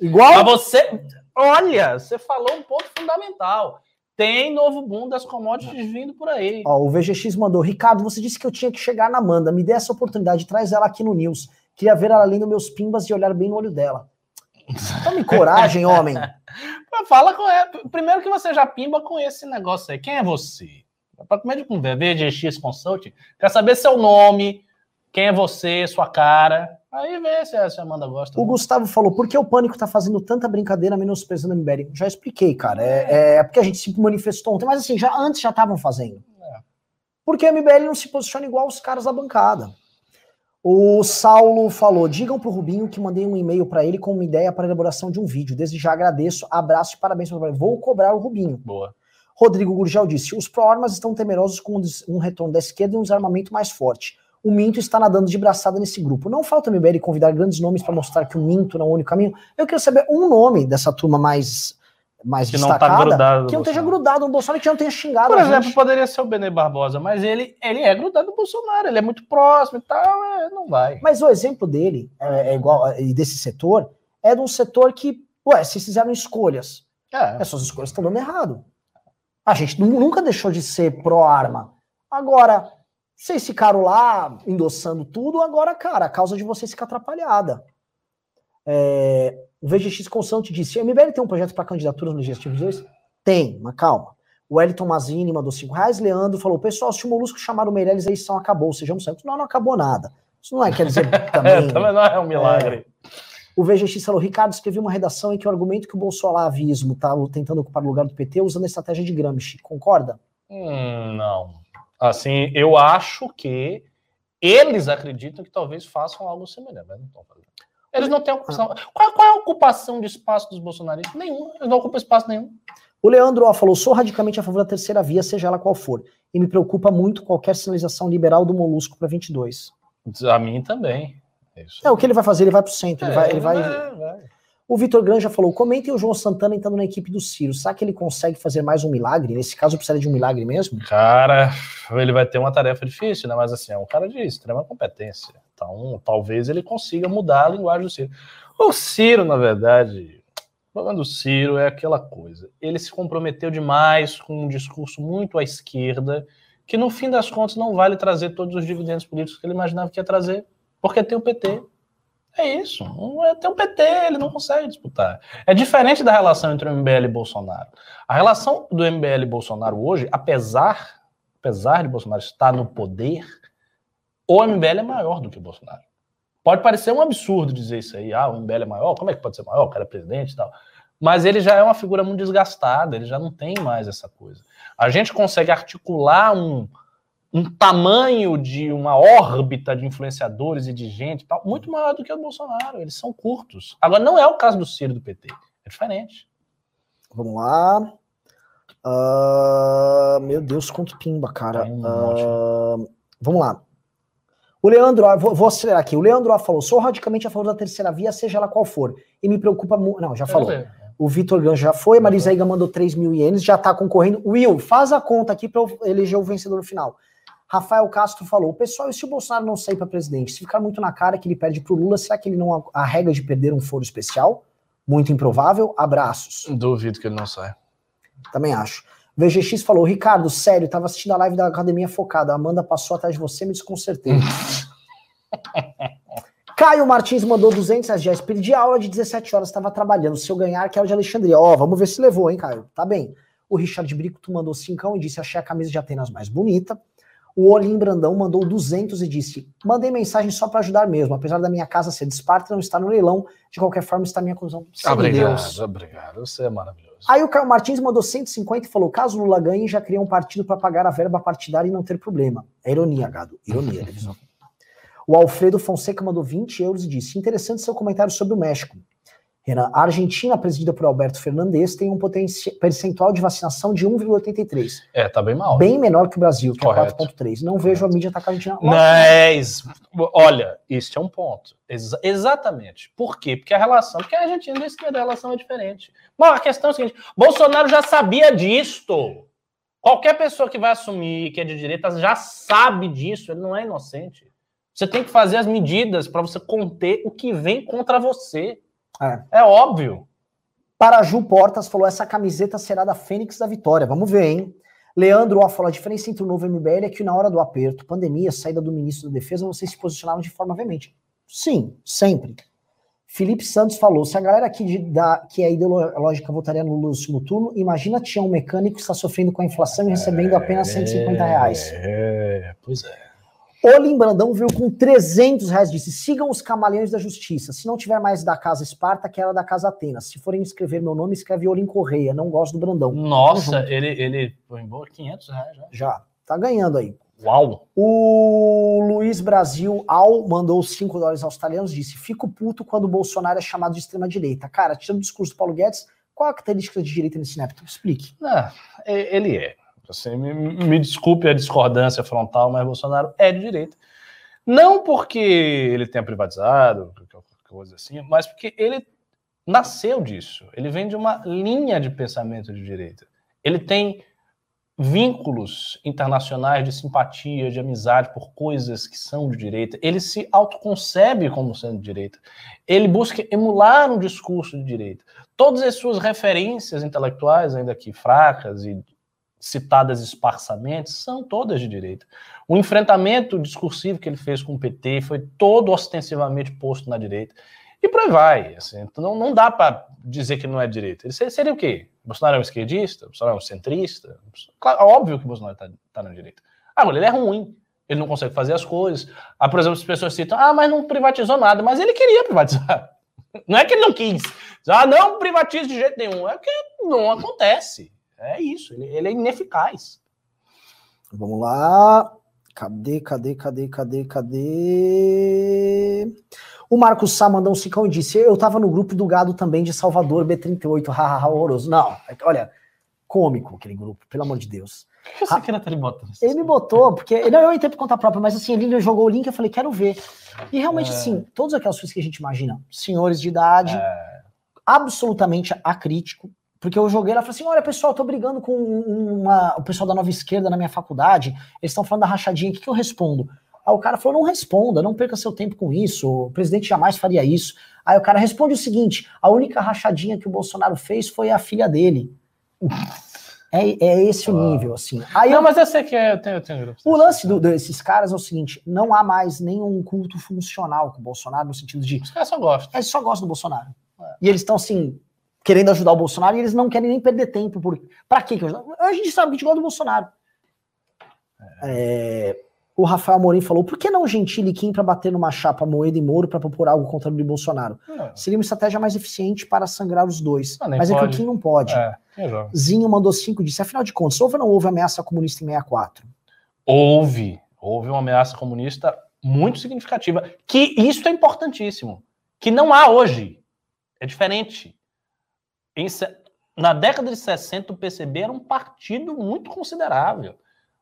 Igual.
Mas você. Olha, você falou um ponto fundamental. Tem novo boom das commodities vindo por aí.
Ó, o VGX mandou: Ricardo, você disse que eu tinha que chegar na Amanda. Me dê essa oportunidade, traz ela aqui no News. Queria ver ela lendo meus pimbas e olhar bem no olho dela. Tome coragem, homem. [laughs]
Fala com ela. Primeiro que você já pimba com esse negócio aí. Quem é você? Para comer de conversa, VGX Consulting. Quer saber seu nome, quem é você, sua cara. Aí vê se a, Amanda gosta.
O Gustavo falou, por que o Pânico tá fazendo tanta brincadeira menosprezando a MBL? Já expliquei, cara. É, é, porque a gente se manifestou ontem, mas assim, já antes já estavam fazendo. É. Porque a MBL não se posiciona igual os caras da bancada. O Saulo falou: digam pro Rubinho que mandei um e-mail para ele com uma ideia para elaboração de um vídeo. Desde já agradeço, abraço e parabéns para Vou cobrar o Rubinho.
Boa.
Rodrigo Gurgel disse: os pró-armas estão temerosos com um retorno da esquerda e um desarmamento mais forte o Minto está nadando de braçada nesse grupo. Não falta MBL convidar grandes nomes para mostrar que o Minto não é o único caminho. Eu quero saber um nome dessa turma mais mais
que
destacada,
não tá grudado
que não esteja grudado no Bolsonaro, que não tenha xingado
Por exemplo, poderia ser o Benê Barbosa, mas ele, ele é grudado no Bolsonaro, ele é muito próximo e tal, é, não vai.
Mas o exemplo dele, é, é igual, e desse setor, é de um setor que, ué, se fizeram escolhas, é. essas escolhas estão dando errado. A gente nunca deixou de ser pró-arma. Agora, vocês ficaram lá endossando tudo, agora, cara, a causa de vocês fica atrapalhada. É, o VGX Constante disse: a MBL tem um projeto para candidaturas no Legislativo 2? Tem, mas calma. O Elton Mazini mandou 5 reais. Leandro falou: pessoal, se o Molusco chamaram o Meirelles, a edição acabou, sejamos certos. Não, não acabou nada. Isso não é, quer dizer, [laughs] também.
também não é um milagre. É,
o VGX falou: Ricardo escreveu uma redação em que o argumento que o bolsonavismo está tentando ocupar o lugar do PT usando a estratégia de Gramsci. Concorda?
Hum, não. Assim, eu acho que eles acreditam que talvez façam algo semelhante, mas não estão fazendo. Eles não têm ocupação. Qual, qual, é a ocupação de espaço dos bolsonaristas? Nenhum. Eles não ocupam espaço nenhum.
O Leandro ó, falou: sou radicalmente a favor da terceira via, seja ela qual for. E me preocupa muito qualquer sinalização liberal do Molusco para 22.
A mim também.
É, o que ele vai fazer? Ele vai para o centro. É, ele vai. Ele vai... vai, vai. O Vitor Granja falou: comentem o João Santana entrando na equipe do Ciro. Será que ele consegue fazer mais um milagre? Nesse caso, precisa de um milagre mesmo?
Cara, ele vai ter uma tarefa difícil, né? Mas assim, é um cara de extrema competência. Então, talvez ele consiga mudar a linguagem do Ciro. O Ciro, na verdade, o problema do Ciro é aquela coisa. Ele se comprometeu demais com um discurso muito à esquerda, que no fim das contas não vale trazer todos os dividendos políticos que ele imaginava que ia trazer, porque tem o PT. É isso. É, tem o PT, ele não consegue disputar. É diferente da relação entre o MBL e Bolsonaro. A relação do MBL e Bolsonaro hoje, apesar, apesar de Bolsonaro estar no poder, o MBL é maior do que o Bolsonaro. Pode parecer um absurdo dizer isso aí. Ah, o MBL é maior. Como é que pode ser maior? O cara é presidente e tal. Mas ele já é uma figura muito desgastada, ele já não tem mais essa coisa. A gente consegue articular um, um tamanho de uma órbita de influenciadores e de gente tal, muito maior do que o Bolsonaro. Eles são curtos. Agora, não é o caso do Ciro do PT. É diferente.
Vamos lá. Uh, meu Deus, quanto pimba, cara. Um uh, vamos lá. O Leandro, vou, vou, acelerar aqui. O Leandro falou: sou radicalmente a favor da terceira via, seja ela qual for. E me preocupa muito. Não, já falou. O Vitor Ganjo já foi, Marisa Iga mandou 3 mil ienes, já tá concorrendo. Will, faz a conta aqui para eu eleger o vencedor no final. Rafael Castro falou: pessoal, e se o Bolsonaro não sair para presidente? Se ficar muito na cara que ele perde para o Lula, será que ele não arrega de perder um foro especial? Muito improvável. Abraços.
Duvido que ele não saia.
Também acho. VGX falou: Ricardo, sério, tava assistindo a live da Academia Focada. A Amanda passou atrás de você, me desconcertei. [laughs] Caio Martins mandou 200 reais. Perdi a aula de 17 horas, estava trabalhando. Se eu ganhar, que é o de Alexandria. Ó, vamos ver se levou, hein, Caio? Tá bem. O Richard Brico, tu mandou 5 e disse: Achei a camisa de Atenas mais bonita. O Olim Brandão mandou 200 e disse: Mandei mensagem só para ajudar mesmo. Apesar da minha casa ser de Esparta, não está no leilão. De qualquer forma, está a minha conclusão.
Obrigado, Deus. obrigado. Você é maravilhoso.
Aí o Caio Martins mandou 150 e falou: caso Lula ganhe, já cria um partido para pagar a verba partidária e não ter problema. É ironia, gado. Ironia, divisão. O Alfredo Fonseca mandou 20 euros e disse: interessante seu comentário sobre o México. Renan, a Argentina, presidida por Alberto Fernandes, tem um percentual de vacinação de 1,83.
É, tá bem mal.
Bem menor que o Brasil, que é Correto. é 4,3. Não vejo a mídia atacar a Argentina.
Mas, olha, isso é um ponto. Ex exatamente. Por quê? Porque a relação, porque a Argentina e a esquerda, a relação é diferente. Bom, a questão é a seguinte: Bolsonaro já sabia disto. Qualquer pessoa que vai assumir que é de direita já sabe disso, ele não é inocente. Você tem que fazer as medidas para você conter o que vem contra você. É, é óbvio.
Paraju Portas falou: essa camiseta será da Fênix da Vitória. Vamos ver, hein? Leandro ó, falou: a diferença entre o novo MBL é que na hora do aperto, pandemia, saída do ministro da Defesa, vocês se posicionaram de forma veemente. Sim, sempre. Felipe Santos falou: se a galera aqui de, da, que é ideológica votaria no segundo turno, imagina tinha um mecânico que está sofrendo com a inflação e recebendo apenas 150 reais.
É, pois é.
Olim Brandão veio com 300 reais, disse, sigam os camaleões da justiça. Se não tiver mais da Casa Esparta, que era da Casa Atenas. Se forem escrever meu nome, escreve Olim Correia. Não gosto do Brandão.
Nossa, ele, ele foi embora 500 reais já.
Já. Tá ganhando aí.
Uau!
O Luiz Brasil Al mandou 5 dólares australianos disse: Fico puto quando o Bolsonaro é chamado de extrema-direita. Cara, tirando o discurso do Paulo Guedes, qual a característica de direita nesse neto? Explique.
Ah, ele é. Assim, me, me desculpe a discordância frontal, mas Bolsonaro é de direita. Não porque ele tenha privatizado, coisa assim, mas porque ele nasceu disso. Ele vem de uma linha de pensamento de direita. Ele tem vínculos internacionais de simpatia, de amizade por coisas que são de direita. Ele se autoconcebe como sendo de direita. Ele busca emular um discurso de direita. Todas as suas referências intelectuais, ainda que fracas e citadas esparsamente, são todas de direita. O enfrentamento discursivo que ele fez com o PT foi todo ostensivamente posto na direita. E por aí vai. Assim, então não, não dá para dizer que não é direita. Ele seria o quê? Bolsonaro é um esquerdista? Bolsonaro é um centrista? Claro, óbvio que Bolsonaro está tá na direita. Agora, ele é ruim. Ele não consegue fazer as coisas. Ah, por exemplo, as pessoas citam, ah, mas não privatizou nada. Mas ele queria privatizar. [laughs] Não é que ele não quis. Ah, não privatiza de jeito nenhum. É que não acontece. É isso, ele, ele é ineficaz.
Vamos lá. Cadê, cadê, cadê, cadê, cadê? O Marcos Sá mandou um cicão e disse: Eu tava no grupo do gado também de Salvador, B38, [laughs] hahaha, horroroso. Não, é olha, cômico aquele grupo, pelo amor de Deus.
Por que você ter ele botando?
Ele me botou, porque. [laughs] Não, eu entrei por conta própria, mas assim, ele jogou o link eu falei, quero ver. E realmente, é... assim, todas aquelas coisas que a gente imagina, senhores de idade, é... absolutamente acrítico, porque eu joguei lá e falei assim: olha, pessoal, tô brigando com uma, o pessoal da nova esquerda na minha faculdade, eles estão falando da rachadinha, o que, que eu respondo? Aí o cara falou: não responda, não perca seu tempo com isso, o presidente jamais faria isso. Aí o cara responde o seguinte: a única rachadinha que o Bolsonaro fez foi a filha dele. É, é esse o nível, assim. Aí
não,
eu,
mas eu sei que é, eu tenho, eu tenho
O lance do, desses caras é o seguinte: não há mais nenhum culto funcional com o Bolsonaro, no sentido de.
Os caras só gostam.
Eles só gostam do Bolsonaro. É. E eles estão assim, querendo ajudar o Bolsonaro e eles não querem nem perder tempo. Por... Pra quê? A gente sabe que a gente gosta do Bolsonaro. É, o Rafael Amorim falou: por que não Gentili Kim para bater numa chapa Moeda e Moro para propor algo contra o Bolsonaro? Não. Seria uma estratégia mais eficiente para sangrar os dois. Não, Mas pode. é que o Kim não pode. É, Zinho mandou cinco disse: afinal de contas, houve ou não houve ameaça comunista em 64?
Houve. Houve uma ameaça comunista muito significativa. Que isso é importantíssimo. Que não há hoje. É diferente. Em, na década de 60, o PCB era um partido muito considerável.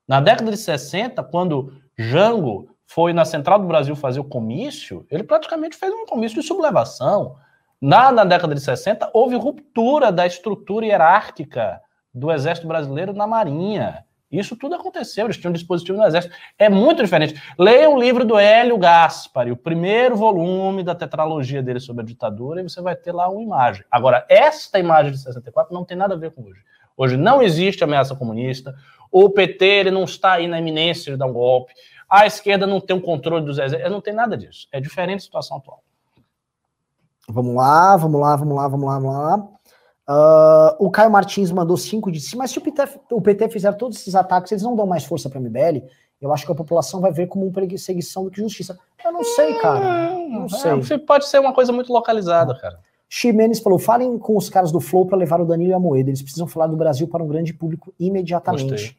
Na década de 60, quando Jango foi na Central do Brasil fazer o comício, ele praticamente fez um comício de sublevação. Na, na década de 60, houve ruptura da estrutura hierárquica do Exército Brasileiro na Marinha. Isso tudo aconteceu, eles tinham um dispositivo no exército. É muito diferente. Leia um livro do Hélio Gaspari, o primeiro volume da tetralogia dele sobre a ditadura, e você vai ter lá uma imagem. Agora, esta imagem de 64 não tem nada a ver com hoje. Hoje não existe ameaça comunista, o PT ele não está aí na iminência de dar um golpe, a esquerda não tem um controle dos exércitos, não tem nada disso. É diferente a situação atual.
Vamos lá, vamos lá, vamos lá, vamos lá, vamos lá. Uh, o Caio Martins mandou 5 de si, mas se o PT, o PT fizer todos esses ataques, eles não dão mais força para a MBL, eu acho que a população vai ver como uma perseguição do que justiça. Eu não sei, cara. Não
É,
sei.
pode ser uma coisa muito localizada, cara.
Ximenes falou: falem com os caras do Flow para levar o Danilo e a Moeda. Eles precisam falar do Brasil para um grande público imediatamente.
Gostei.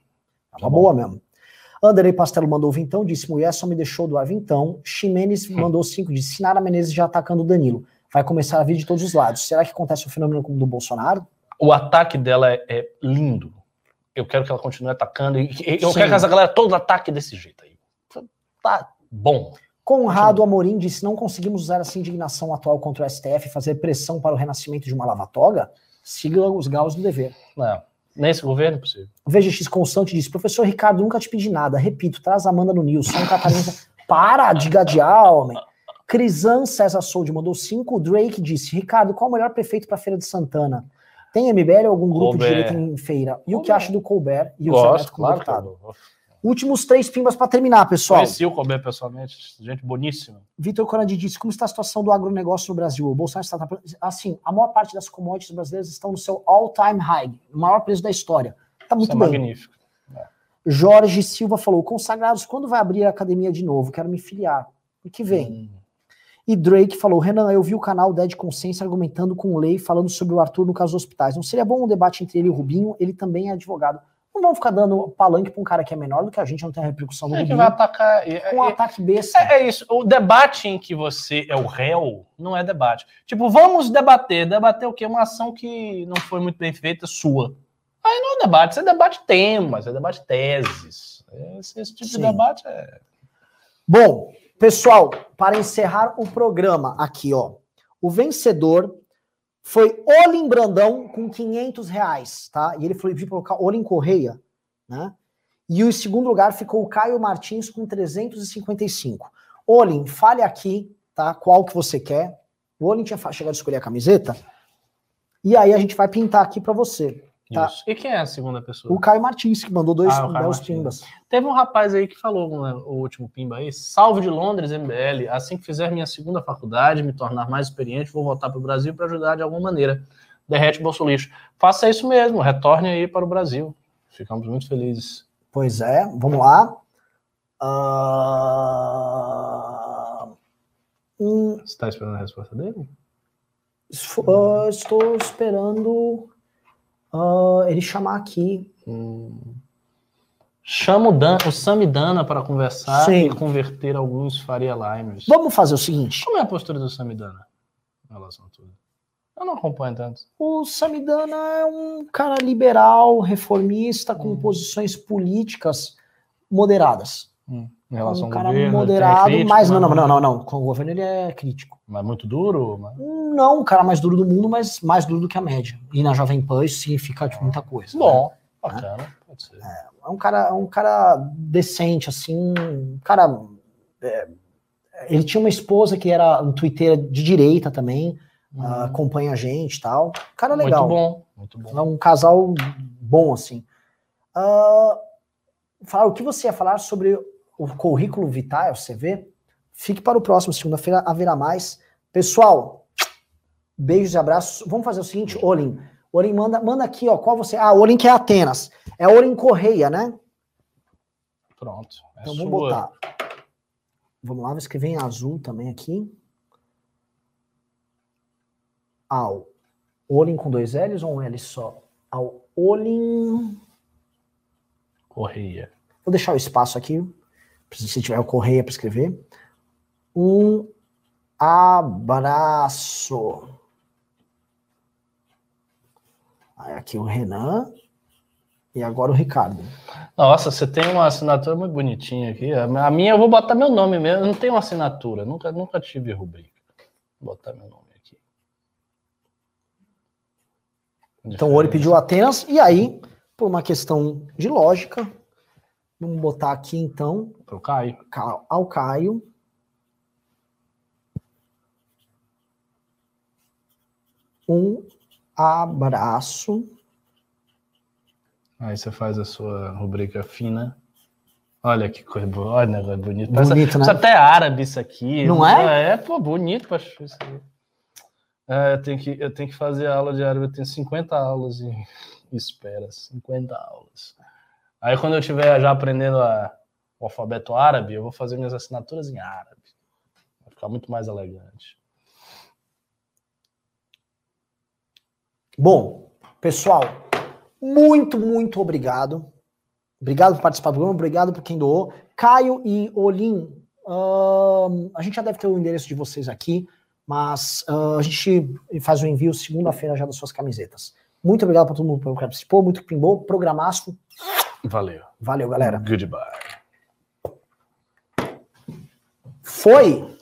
É uma boa mesmo. Anderlei Pastelo mandou vintão, disse: mulher só me deixou doar vintão. Ximenes [laughs] mandou cinco, disse: Sinara Menezes já atacando o Danilo. Vai começar a vir de todos os lados. Será que acontece o fenômeno como do Bolsonaro?
O ataque dela é, é lindo. Eu quero que ela continue atacando. E, eu
Sim.
quero que essa galera toda ataque desse jeito aí. Tá bom.
Conrado Amorim disse: não conseguimos usar essa indignação atual contra o STF e fazer pressão para o renascimento de uma lava-toga? Siga os gaus do dever.
Não, nesse governo é impossível.
VGX Constante disse: professor Ricardo, nunca te pedi nada. Repito, traz a Amanda no News. São Catarina. Para de gadear, homem. Crisan César Soldi mandou 5. O Drake disse: Ricardo, qual o melhor prefeito para a Feira de Santana? Tem MBL ou algum grupo de
Colbert.
direita em feira? E o que
Colbert.
acha do Colbert e o Zé
Gosto,
Neto como
claro.
deputado? Últimos três pimbas para terminar, pessoal.
Conheci o Colbert pessoalmente, gente boníssima.
Vitor Corandi disse: como está a situação do agronegócio no Brasil? O Bolsonaro está. Assim, a maior parte das commodities brasileiras estão no seu all-time high, o maior preço da história. Está muito
Isso é
bem.
magnífico.
Jorge Silva falou: Consagrados, quando vai abrir a academia de novo? Quero me filiar. O que vem?
Hum.
E Drake falou: Renan, eu vi o canal Dead Consciência argumentando com o Lei, falando sobre o Arthur no caso dos hospitais. Não seria bom um debate entre ele e o Rubinho? Ele também é advogado. Não vamos ficar dando palanque para um cara que é menor do que a gente, não tem a repercussão do
É que
Rubinho.
vai atacar. é-
Com um
é-
ataque besta.
É, é isso. O debate em que você é o réu não é debate. Tipo, vamos debater. Debater o quê? Uma ação que não foi muito bem feita, sua. Aí não é debate, você debate temas, você debate teses. Esse, esse tipo
Sim.
de debate é.
Bom, pessoal, para encerrar o programa aqui, ó. O vencedor foi Olin Brandão com 500 reais, tá? E ele foi vir colocar Olin Correia, né? E o segundo lugar ficou o Caio Martins com 355. Olin, fale aqui, tá? Qual que você quer. O Olin tinha chegado a escolher a camiseta. E aí a gente vai pintar aqui para você. Tá.
E quem é a segunda pessoa?
O Caio Martins, que mandou dois
Ah,
belos pimbas.
Teve um rapaz aí que falou né, o último pimba aí. Salve de Londres, MBL. Assim que fizer minha segunda faculdade, me tornar mais experiente, vou voltar para o Brasil para ajudar de alguma maneira. Derrete bolso lixo. Faça isso mesmo, retorne aí para o Brasil. Ficamos muito felizes.
Pois é, vamos lá. Hum,
Você está esperando a resposta dele?
ah, estou esperando ah, ele chamar aqui.
Hum. Chama o, Dan, o Samidana para conversar
Sim.
e converter alguns Faria Limers.
Vamos fazer o seguinte:
Como é a postura do Samidana em relação a tudo? Eu não acompanho tanto.
o Samidana é um cara liberal, reformista, com
Hum.
posições políticas moderadas.
Em relação
um
ao
cara
governo,
moderado,
crítica,
mas não, não, não, não, não. Com o governo ele é crítico.
Mas muito duro? Mas...
Não o cara mais duro do mundo, mas mais duro do que a média. E na Jovem Pan isso significa tipo, muita coisa. né?
Bom, bacana. Pode ser.
É um cara, é um cara decente, assim, um cara. é, ele tinha uma esposa que era um twitteira de direita também, ah, acompanha a gente e tal. Cara legal.
Muito bom, muito bom.
É um casal bom, assim. Fala, o que você ia falar sobre o currículo Vitae, o CV? Fique para o próximo, segunda-feira haverá mais. Pessoal, beijos e abraços. Vamos fazer o seguinte, Olin. Olin, manda, manda aqui, ó, qual você... Ah, Olin que é Atenas. É Olin Correia, né?
Pronto. É
Então vamos botar. Vamos lá, vou escrever em azul também aqui. Ao Olin com dois L's ou um L só? Ao Olin...
Correia.
Vou deixar o espaço aqui, se tiver o correia para escrever. Um abraço. Aí aqui o Renan e agora o Ricardo.
Nossa, você tem uma assinatura muito bonitinha aqui. A minha eu vou botar meu nome mesmo. Eu não tenho assinatura. Nunca, nunca tive rubrica. Vou botar meu nome aqui.
Então o Ori pediu Atenas e aí, por uma questão de lógica, Vamos botar aqui então
Pro Caio.
Ca- ao Caio. Um abraço.
Aí você faz a sua rubrica fina. Olha que coisa boa, olha, negócio bonito. Parece,
Bonito, né?
parece até árabe isso aqui.
Não é?
É, pô, bonito, acho isso aí. É, eu, tenho que, eu tenho que fazer aula de árabe, eu tenho 50 aulas em [laughs] espera, 50 aulas. Aí quando eu estiver já aprendendo a- o alfabeto árabe, eu vou fazer minhas assinaturas em árabe. Vai ficar muito mais elegante.
Bom, pessoal, muito, muito obrigado. Obrigado por participar do programa, obrigado por quem doou. Caio e Olim, a gente já deve ter o endereço de vocês aqui, mas a gente faz o envio segunda-feira já das suas camisetas. Muito obrigado para todo mundo que participou, muito que pimbou, programaço.
Valeu.
Valeu, galera.
Goodbye.
Foi!